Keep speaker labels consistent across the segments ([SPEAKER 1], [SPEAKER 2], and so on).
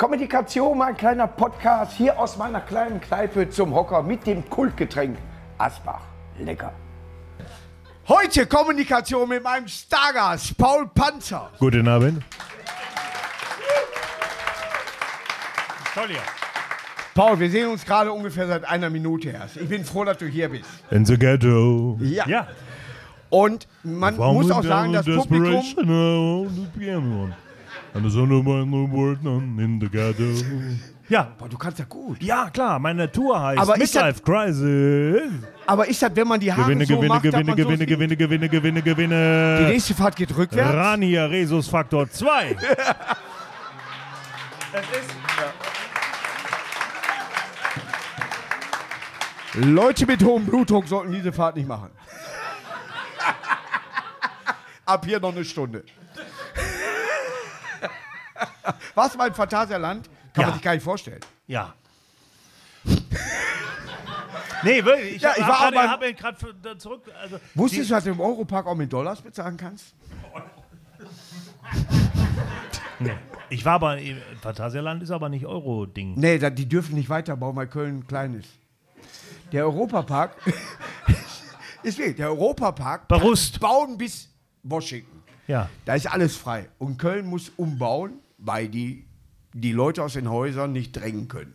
[SPEAKER 1] Kommunikation, mein kleiner Podcast hier aus meiner kleinen Kneipe zum Hocker mit dem Kultgetränk Asbach. Lecker.
[SPEAKER 2] Heute Kommunikation mit meinem Stargast, Paul Panzer.
[SPEAKER 3] Guten Abend. Toll hier.
[SPEAKER 2] Paul, wir sehen uns gerade ungefähr seit einer Minute erst. Ich bin froh, dass du hier bist.
[SPEAKER 3] In the ghetto.
[SPEAKER 2] Ja.
[SPEAKER 3] Ja.
[SPEAKER 2] Und man muss auch sagen, das Publikum.
[SPEAKER 3] And the son of my word in the ghetto. Ja.
[SPEAKER 2] Boah, du kannst ja gut.
[SPEAKER 3] Ja, klar, meine Tour heißt
[SPEAKER 2] Aber ist
[SPEAKER 3] Midlife Crisis.
[SPEAKER 2] Aber ist das, wenn man die Haare
[SPEAKER 3] Gewinne,
[SPEAKER 2] so
[SPEAKER 3] gewinne,
[SPEAKER 2] macht,
[SPEAKER 3] gewinne,
[SPEAKER 2] man
[SPEAKER 3] gewinne,
[SPEAKER 2] so
[SPEAKER 3] gewinne, gewinne, gewinne,
[SPEAKER 2] Die
[SPEAKER 3] gewinne.
[SPEAKER 2] nächste Fahrt geht rückwärts.
[SPEAKER 3] Rania Resus Faktor 2.
[SPEAKER 2] Leute mit hohem Blutdruck sollten diese Fahrt nicht machen. Ab hier noch eine Stunde. Was mein Phantasialand? Kann
[SPEAKER 3] Ja.
[SPEAKER 2] man sich gar nicht vorstellen.
[SPEAKER 3] Ja. nee, wirklich. Ich,
[SPEAKER 2] Ja, ich
[SPEAKER 3] hab
[SPEAKER 2] war
[SPEAKER 3] gerade- zurück. Also,
[SPEAKER 2] Wusstest du, dass du im Europark auch mit Dollars bezahlen kannst?
[SPEAKER 3] nee. Ich war aber. Phantasialand ist aber nicht Euro-Ding.
[SPEAKER 2] Nee, da- die dürfen nicht weiterbauen, weil Köln klein ist. Der Europapark ist weg. Der Europapark
[SPEAKER 3] Berust.
[SPEAKER 2] bauen bis Washington.
[SPEAKER 3] Ja.
[SPEAKER 2] Da ist alles frei. Und Köln muss umbauen, weil die die Leute aus den Häusern nicht drängen können.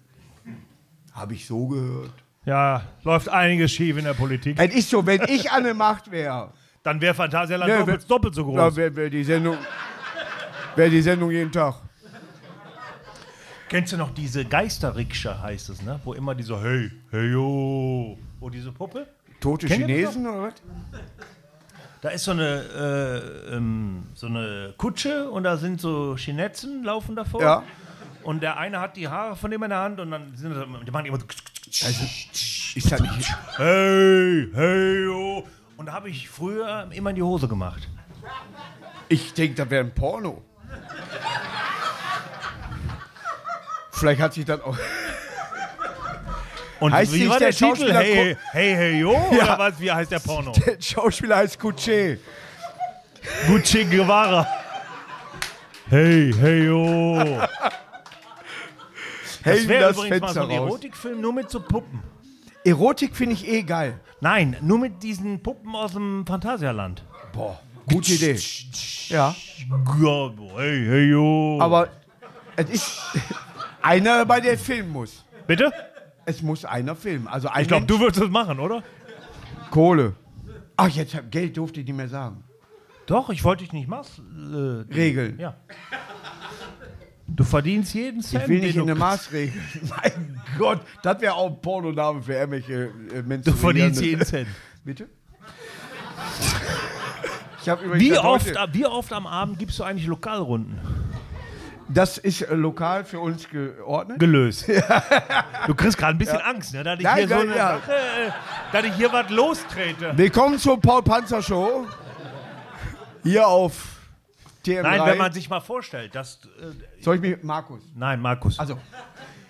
[SPEAKER 2] Habe ich so gehört.
[SPEAKER 3] Ja, läuft einiges schief in der Politik.
[SPEAKER 2] Es ist so, wenn ich an der Macht wäre,
[SPEAKER 3] Dann wäre Phantasialand
[SPEAKER 2] Nee,
[SPEAKER 3] doppelt,
[SPEAKER 2] wer-
[SPEAKER 3] doppelt so groß.
[SPEAKER 2] dann wäre wär die Sendung wäre die Sendung jeden Tag.
[SPEAKER 3] Kennst du noch diese Geisterrikscha, heißt es, ne? Wo immer diese Hey, hey, yo. Wo diese Puppe?
[SPEAKER 2] Tote
[SPEAKER 3] Kennt
[SPEAKER 2] Chinesen oder was?
[SPEAKER 3] Da ist so eine, äh, ähm, so eine Kutsche und da sind so Chinetzen laufen davor.
[SPEAKER 2] Ja.
[SPEAKER 3] Und der eine hat die Haare von dem in der Hand und dann sind das, die machen immer so
[SPEAKER 2] Also, ist das nicht.
[SPEAKER 3] Hey, hey, yo. Und da habe ich früher immer in die Hose gemacht.
[SPEAKER 2] Ich denke, das wäre ein Porno. Vielleicht hat sich das auch.
[SPEAKER 3] Und
[SPEAKER 2] Heißt
[SPEAKER 3] wie war
[SPEAKER 2] der
[SPEAKER 3] der, Titel?
[SPEAKER 2] Schauspieler
[SPEAKER 3] Hey, hey, hey, yo?
[SPEAKER 2] Ja.
[SPEAKER 3] Oder was? Wie heißt der Porno?
[SPEAKER 2] Der Schauspieler heißt Kutsche.
[SPEAKER 3] Gucci Guevara. Hey, hey, yo. Das
[SPEAKER 2] Hellen
[SPEAKER 3] wäre
[SPEAKER 2] das
[SPEAKER 3] übrigens mal so
[SPEAKER 2] Fenster
[SPEAKER 3] ein. Erotikfilm nur mit so Puppen.
[SPEAKER 2] Erotik finde ich eh geil.
[SPEAKER 3] Nein, nur mit diesen Puppen aus dem Phantasialand.
[SPEAKER 2] Boah, gute Idee. Ja,
[SPEAKER 3] hey, hey, yo.
[SPEAKER 2] aber es ist einer dabei, der filmen muss.
[SPEAKER 3] Bitte?
[SPEAKER 2] Es muss einer filmen. Also ein
[SPEAKER 3] Ich glaube, du würdest das machen, oder?
[SPEAKER 2] Kohle. Ach, jetzt hab- Geld durfte ich nicht mehr sagen.
[SPEAKER 3] Doch, ich wollte dich nicht machen. Äh,
[SPEAKER 2] Regeln.
[SPEAKER 3] Ja. Du verdienst jeden Cent.
[SPEAKER 2] Ich will nicht in der Maßregel. mein Gott, das wäre auch ein Pornoname für irgendwelche äh, Menschen.
[SPEAKER 3] Du verdienst jeden Cent.
[SPEAKER 2] Bitte?
[SPEAKER 3] Wie oft,
[SPEAKER 2] heute-
[SPEAKER 3] wie oft am Abend gibst du eigentlich Lokalrunden?
[SPEAKER 2] Das ist äh, lokal für uns geordnet.
[SPEAKER 3] Gelöst. Du kriegst gerade ein bisschen Angst, ne? Dass ich
[SPEAKER 2] Nein,
[SPEAKER 3] hier so eine
[SPEAKER 2] ja.
[SPEAKER 3] Sache, äh, dass ich hier was lostrete.
[SPEAKER 2] Willkommen zur Paul Panzer Show. Hier auf TM3.
[SPEAKER 3] Nein, wenn man sich mal vorstellt, dass. Äh,
[SPEAKER 2] Soll ich mich, Markus?
[SPEAKER 3] nein, Markus.
[SPEAKER 2] Also,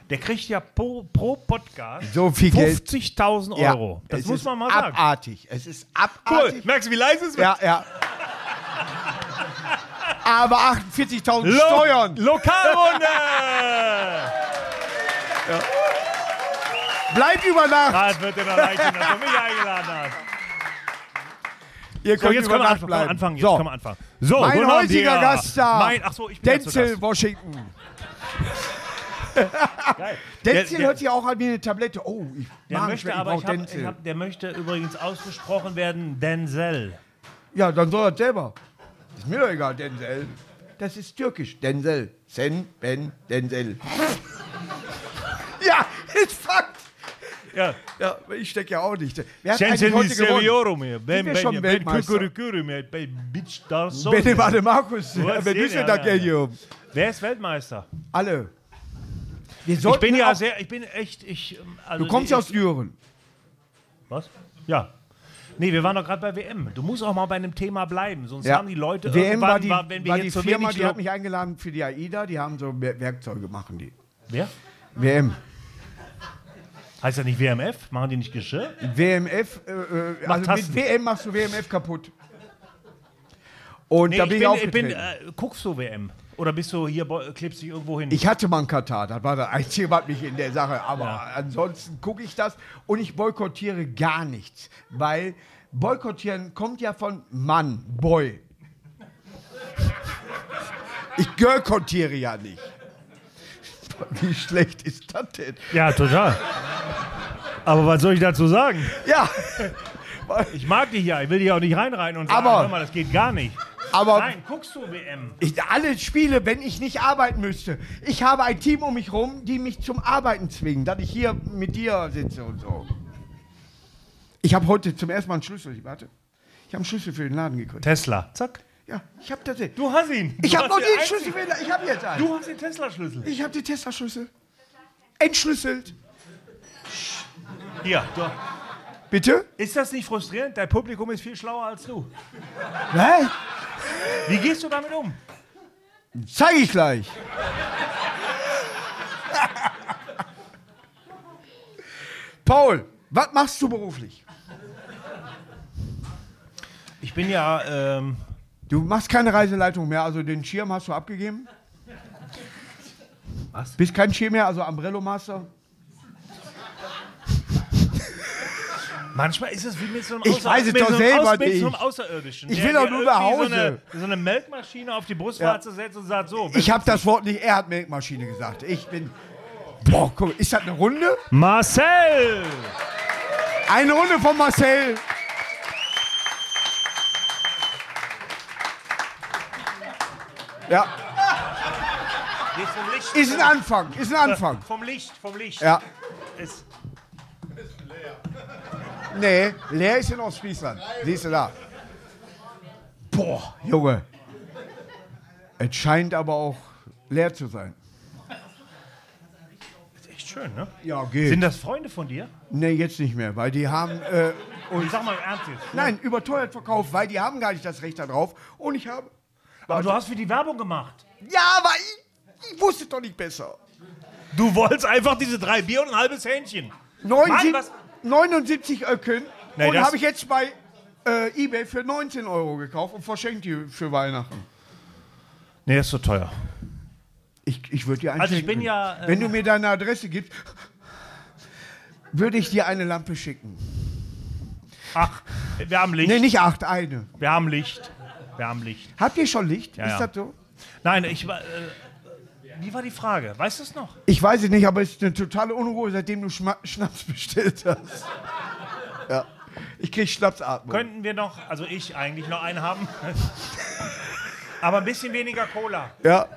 [SPEAKER 3] Der kriegt ja pro, pro Podcast
[SPEAKER 2] So viel Geld.
[SPEAKER 3] 50.000
[SPEAKER 2] ja,
[SPEAKER 3] Euro. Das
[SPEAKER 2] es
[SPEAKER 3] muss man mal sagen.
[SPEAKER 2] abartig. Es ist
[SPEAKER 3] Cool.
[SPEAKER 2] abartig.
[SPEAKER 3] Merkst du, wie leise es wird?
[SPEAKER 2] Ja, ja. Aber 48.000
[SPEAKER 3] Lo
[SPEAKER 2] Steuern.
[SPEAKER 3] Lokalrunde!
[SPEAKER 2] Bleibt über Nacht.
[SPEAKER 3] Gerade wird noch leid, dass du mich eingeladen hast.
[SPEAKER 2] Ihr
[SPEAKER 3] So,
[SPEAKER 2] könnt
[SPEAKER 3] jetzt
[SPEAKER 2] über
[SPEAKER 3] können wir
[SPEAKER 2] Nacht
[SPEAKER 3] anfangen.
[SPEAKER 2] bleiben.
[SPEAKER 3] anfangen. Jetzt
[SPEAKER 2] so.
[SPEAKER 3] können wir anfangen. So,
[SPEAKER 2] Mein heutiger
[SPEAKER 3] hier.
[SPEAKER 2] Gast da.
[SPEAKER 3] Mein, ach so, ich bin ja
[SPEAKER 2] Denzel. Washington. Denzel hört sich auch an wie eine Tablette. Oh, ich
[SPEAKER 3] Der
[SPEAKER 2] Magenschmerzen,
[SPEAKER 3] möchte
[SPEAKER 2] ich
[SPEAKER 3] aber, ich hab, ich hab, der möchte übrigens ausgesprochen werden Denzel.
[SPEAKER 2] Ja, dann soll er selber. Ist mir doch egal, Denzel. Das ist türkisch. Denzel. Sen, Ben, Denzel. ja, ist Fakt.
[SPEAKER 3] Ja.
[SPEAKER 2] Ja, ich stecke ja auch nicht. Wer hat
[SPEAKER 3] Sensen
[SPEAKER 2] eigentlich
[SPEAKER 3] di
[SPEAKER 2] heute gewonnen?
[SPEAKER 3] Sevioro mir. Ben,
[SPEAKER 2] schon
[SPEAKER 3] ben, ben,
[SPEAKER 2] Weltmeister?
[SPEAKER 3] kukurukuru mir. Ben, bitch, da so.
[SPEAKER 2] Bene Bade Markus. Wer ist denn
[SPEAKER 3] ja,
[SPEAKER 2] da,
[SPEAKER 3] ja? Wer ist Weltmeister?
[SPEAKER 2] Alle. Wir
[SPEAKER 3] Ich bin ja
[SPEAKER 2] auch-
[SPEAKER 3] sehr, ich bin echt, ich. ähm, Also
[SPEAKER 2] Du kommst
[SPEAKER 3] ich,
[SPEAKER 2] ja aus Düren.
[SPEAKER 3] Was? Ja. Nee, wir waren doch gerade bei WM. Du musst auch mal bei einem Thema bleiben, sonst
[SPEAKER 2] Ja.
[SPEAKER 3] haben die Leute
[SPEAKER 2] WM war die,
[SPEAKER 3] war, wenn wir
[SPEAKER 2] war die
[SPEAKER 3] zu
[SPEAKER 2] Firma, die hat mich eingeladen für die AIDA. Die haben so Wer- Werkzeuge, machen die.
[SPEAKER 3] Wer?
[SPEAKER 2] WM.
[SPEAKER 3] Heißt das nicht WMF? Machen die nicht Geschirr?
[SPEAKER 2] WMF, äh, äh, also
[SPEAKER 3] Tassen.
[SPEAKER 2] mit WM machst du WMF kaputt. Und
[SPEAKER 3] Nee,
[SPEAKER 2] da bin ich
[SPEAKER 3] ich bin
[SPEAKER 2] aufgetreten.
[SPEAKER 3] äh, guckst du WM? Oder bist du hier, klebst dich irgendwo hin?
[SPEAKER 2] Ich hatte mal einen Katar, das war das Einzige, was mich in der Sache. Aber
[SPEAKER 3] Ja.
[SPEAKER 2] ansonsten gucke ich das und ich boykottiere gar nichts. Weil boykottieren kommt ja von Mann, Boy. Ich boykottiere ja nicht. Wie schlecht ist das denn?
[SPEAKER 3] ja, total. Aber was soll ich dazu sagen?
[SPEAKER 2] Ja,
[SPEAKER 3] Ich mag dich ja, ich will dich auch nicht reinreiten und sagen,
[SPEAKER 2] Aber-
[SPEAKER 3] hör mal, das geht gar nicht.
[SPEAKER 2] aber
[SPEAKER 3] Nein, guckst du WM?
[SPEAKER 2] ich, alle Spiele, wenn ich nicht arbeiten müsste. Ich habe ein Team um mich rum, die mich zum Arbeiten zwingen, dass ich hier mit dir sitze und so. Ich habe heute zum ersten Mal einen Schlüssel. Warte. Ich habe einen Schlüssel für den Laden gekriegt.
[SPEAKER 3] Tesla. Zack.
[SPEAKER 2] Ja, ich habe das.
[SPEAKER 3] Du hast ihn.
[SPEAKER 2] Ich
[SPEAKER 3] Du
[SPEAKER 2] habe
[SPEAKER 3] hast
[SPEAKER 2] noch
[SPEAKER 3] den
[SPEAKER 2] nie einen Schlüssel für den. Ich habe jetzt einen.
[SPEAKER 3] Du hast den Tesla-Schlüssel.
[SPEAKER 2] Ich habe den Tesla-Schlüssel. Entschlüsselt.
[SPEAKER 3] Hier. Du.
[SPEAKER 2] Bitte?
[SPEAKER 3] Ist das nicht frustrierend? Dein Publikum ist viel schlauer als du.
[SPEAKER 2] Hä?
[SPEAKER 3] Wie gehst du damit um?
[SPEAKER 2] Zeige ich gleich. Paul, was machst du beruflich?
[SPEAKER 3] Ich bin ja, ähm,
[SPEAKER 2] Du machst keine Reiseleitung mehr, also den Schirm hast du abgegeben?
[SPEAKER 3] Was?
[SPEAKER 2] Bist kein Schirm mehr, also Umbrello Master?
[SPEAKER 3] Manchmal ist es wie mit so einem,
[SPEAKER 2] Ich weiß es
[SPEAKER 3] mit
[SPEAKER 2] doch
[SPEAKER 3] so einem
[SPEAKER 2] selber
[SPEAKER 3] Aus, mit so einem. Außerirdischen.
[SPEAKER 2] Ich
[SPEAKER 3] der
[SPEAKER 2] will doch
[SPEAKER 3] dir
[SPEAKER 2] nur nach
[SPEAKER 3] irgendwie So
[SPEAKER 2] Hause.
[SPEAKER 3] eine, so eine Melkmaschine auf die Brustwarze setzt und sagt so.
[SPEAKER 2] Ich habe das Wort nicht, er hat Melkmaschine gesagt. Ich bin. Boah, guck, ist das eine Runde?
[SPEAKER 3] Marcel!
[SPEAKER 2] Eine Runde von Marcel. Ja,
[SPEAKER 3] vom Licht.
[SPEAKER 2] ist ein Anfang, ist ein Anfang.
[SPEAKER 3] Vom Licht, vom Licht.
[SPEAKER 2] Ja,
[SPEAKER 3] Ist,
[SPEAKER 2] nee, leer ist in Ostfriesland. Siehst du da. Boah, Junge. Es scheint aber auch leer zu sein.
[SPEAKER 3] ist echt schön, ne?
[SPEAKER 2] Ja, geht.
[SPEAKER 3] Sind das Freunde von dir?
[SPEAKER 2] nee, jetzt nicht mehr, weil die haben. Äh,
[SPEAKER 3] Ich sag mal ernst jetzt.
[SPEAKER 2] nein, überteuert verkauft, weil die haben gar nicht das Recht darauf. Und ich habe.
[SPEAKER 3] Aber du hast für die Werbung gemacht.
[SPEAKER 2] Ja, aber ich, ich wusste doch nicht besser.
[SPEAKER 3] Du wolltest einfach diese drei Bier und ein halbes Hähnchen.
[SPEAKER 2] 79,
[SPEAKER 3] was-
[SPEAKER 2] 79 Öcken.
[SPEAKER 3] Nee,
[SPEAKER 2] und habe ich jetzt bei äh, eBay für 19 Euro gekauft und verschenkt die für Weihnachten.
[SPEAKER 3] Nee, ist so teuer.
[SPEAKER 2] Ich, ich würde dir
[SPEAKER 3] Also ich
[SPEAKER 2] schenken.
[SPEAKER 3] bin ja, äh,
[SPEAKER 2] Wenn du mir deine Adresse gibst, würde ich dir eine Lampe schicken.
[SPEAKER 3] Ach, wir haben Licht.
[SPEAKER 2] Nee, nicht acht, eine.
[SPEAKER 3] Wir haben Licht. Wir haben Licht.
[SPEAKER 2] Habt ihr schon Licht?
[SPEAKER 3] Ja,
[SPEAKER 2] ist
[SPEAKER 3] ja.
[SPEAKER 2] das so?
[SPEAKER 3] Nein, ich war. Äh, wie war die Frage? Weißt du es noch?
[SPEAKER 2] Ich weiß es nicht, aber es ist eine totale Unruhe, seitdem du Schma Schnaps bestellt hast. ja. Ich krieg Schnapsatmung.
[SPEAKER 3] Könnten wir noch, also ich eigentlich noch einen haben. Aber ein bisschen weniger Cola.
[SPEAKER 2] Ja,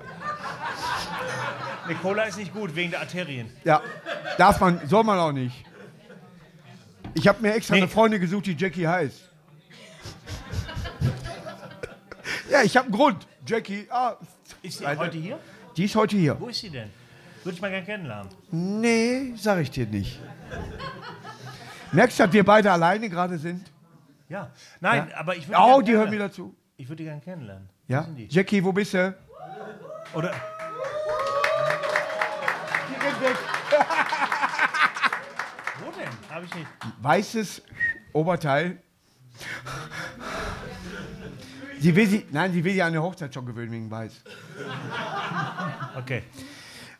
[SPEAKER 3] Nee, Cola ist nicht gut wegen der Arterien.
[SPEAKER 2] ja. Darf man, soll man auch nicht. Ich habe mir extra
[SPEAKER 3] Nee.
[SPEAKER 2] eine Freundin gesucht, die Jackie heißt. ja, ich habe einen Grund. Jackie, ah,
[SPEAKER 3] Ist sie heute hier?
[SPEAKER 2] Die ist heute hier.
[SPEAKER 3] Wo ist sie denn? Würde ich mal gerne kennenlernen.
[SPEAKER 2] Nee, sag ich dir nicht. Merkst du, dass wir beide alleine gerade sind?
[SPEAKER 3] Ja. Nein, aber ich würde
[SPEAKER 2] Oh, die hören
[SPEAKER 3] kennenlernen.
[SPEAKER 2] wieder zu.
[SPEAKER 3] Ich würde die gerne kennenlernen. Wo
[SPEAKER 2] Ja?
[SPEAKER 3] die?
[SPEAKER 2] Jackie, wo bist du?
[SPEAKER 3] Oder wo denn? Habe ich nicht.
[SPEAKER 2] Weißes Oberteil. Sie will sie, nein, sie will ja eine Hochzeit schon gewöhnen wegen Weiß.
[SPEAKER 3] Okay.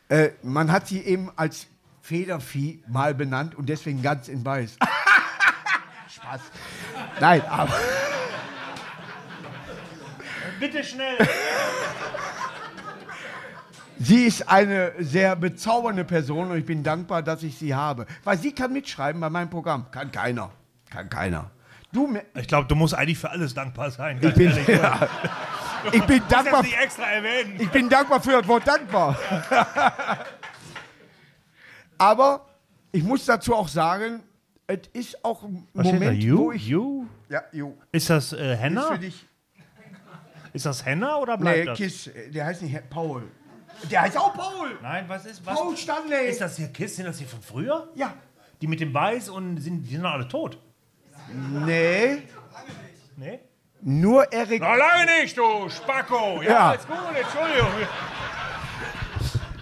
[SPEAKER 2] Äh, man hat sie eben als Federvieh mal benannt und deswegen ganz in Weiß. Spaß. Nein, aber
[SPEAKER 3] Bitte schnell.
[SPEAKER 2] sie ist eine sehr bezaubernde Person und ich bin dankbar, dass ich sie habe. Weil sie kann mitschreiben bei meinem Programm. Kann keiner. Kann keiner. Du,
[SPEAKER 3] Ich glaube, du musst eigentlich für alles dankbar sein.
[SPEAKER 2] ich bin, ja, ich bin
[SPEAKER 3] Das
[SPEAKER 2] dankbar.
[SPEAKER 3] nicht extra erwähnen.
[SPEAKER 2] Ich bin dankbar für das Wort dankbar. Aber ich muss dazu auch sagen, es ist auch ein
[SPEAKER 3] Was?
[SPEAKER 2] Moment,
[SPEAKER 3] You?
[SPEAKER 2] wo ich.
[SPEAKER 3] you?
[SPEAKER 2] Ja, you.
[SPEAKER 3] Ist das äh,
[SPEAKER 2] Ist
[SPEAKER 3] Henna?
[SPEAKER 2] für dich.
[SPEAKER 3] Ist das Henna oder bleibt
[SPEAKER 2] Nee,
[SPEAKER 3] das?
[SPEAKER 2] Kiss. Der heißt nicht Paul. Der heißt auch Paul.
[SPEAKER 3] Nein, was ist was?
[SPEAKER 2] Paul Stanley.
[SPEAKER 3] Ist das hier Kiss? Sind das hier von früher?
[SPEAKER 2] Ja.
[SPEAKER 3] Die mit dem Weiß und sind, die sind alle tot.
[SPEAKER 2] Nee.
[SPEAKER 3] Nee?
[SPEAKER 2] Nur Eric.
[SPEAKER 3] Na lange nicht, du Spacko. Ja,
[SPEAKER 2] Ja.
[SPEAKER 3] ist gut, Entschuldigung.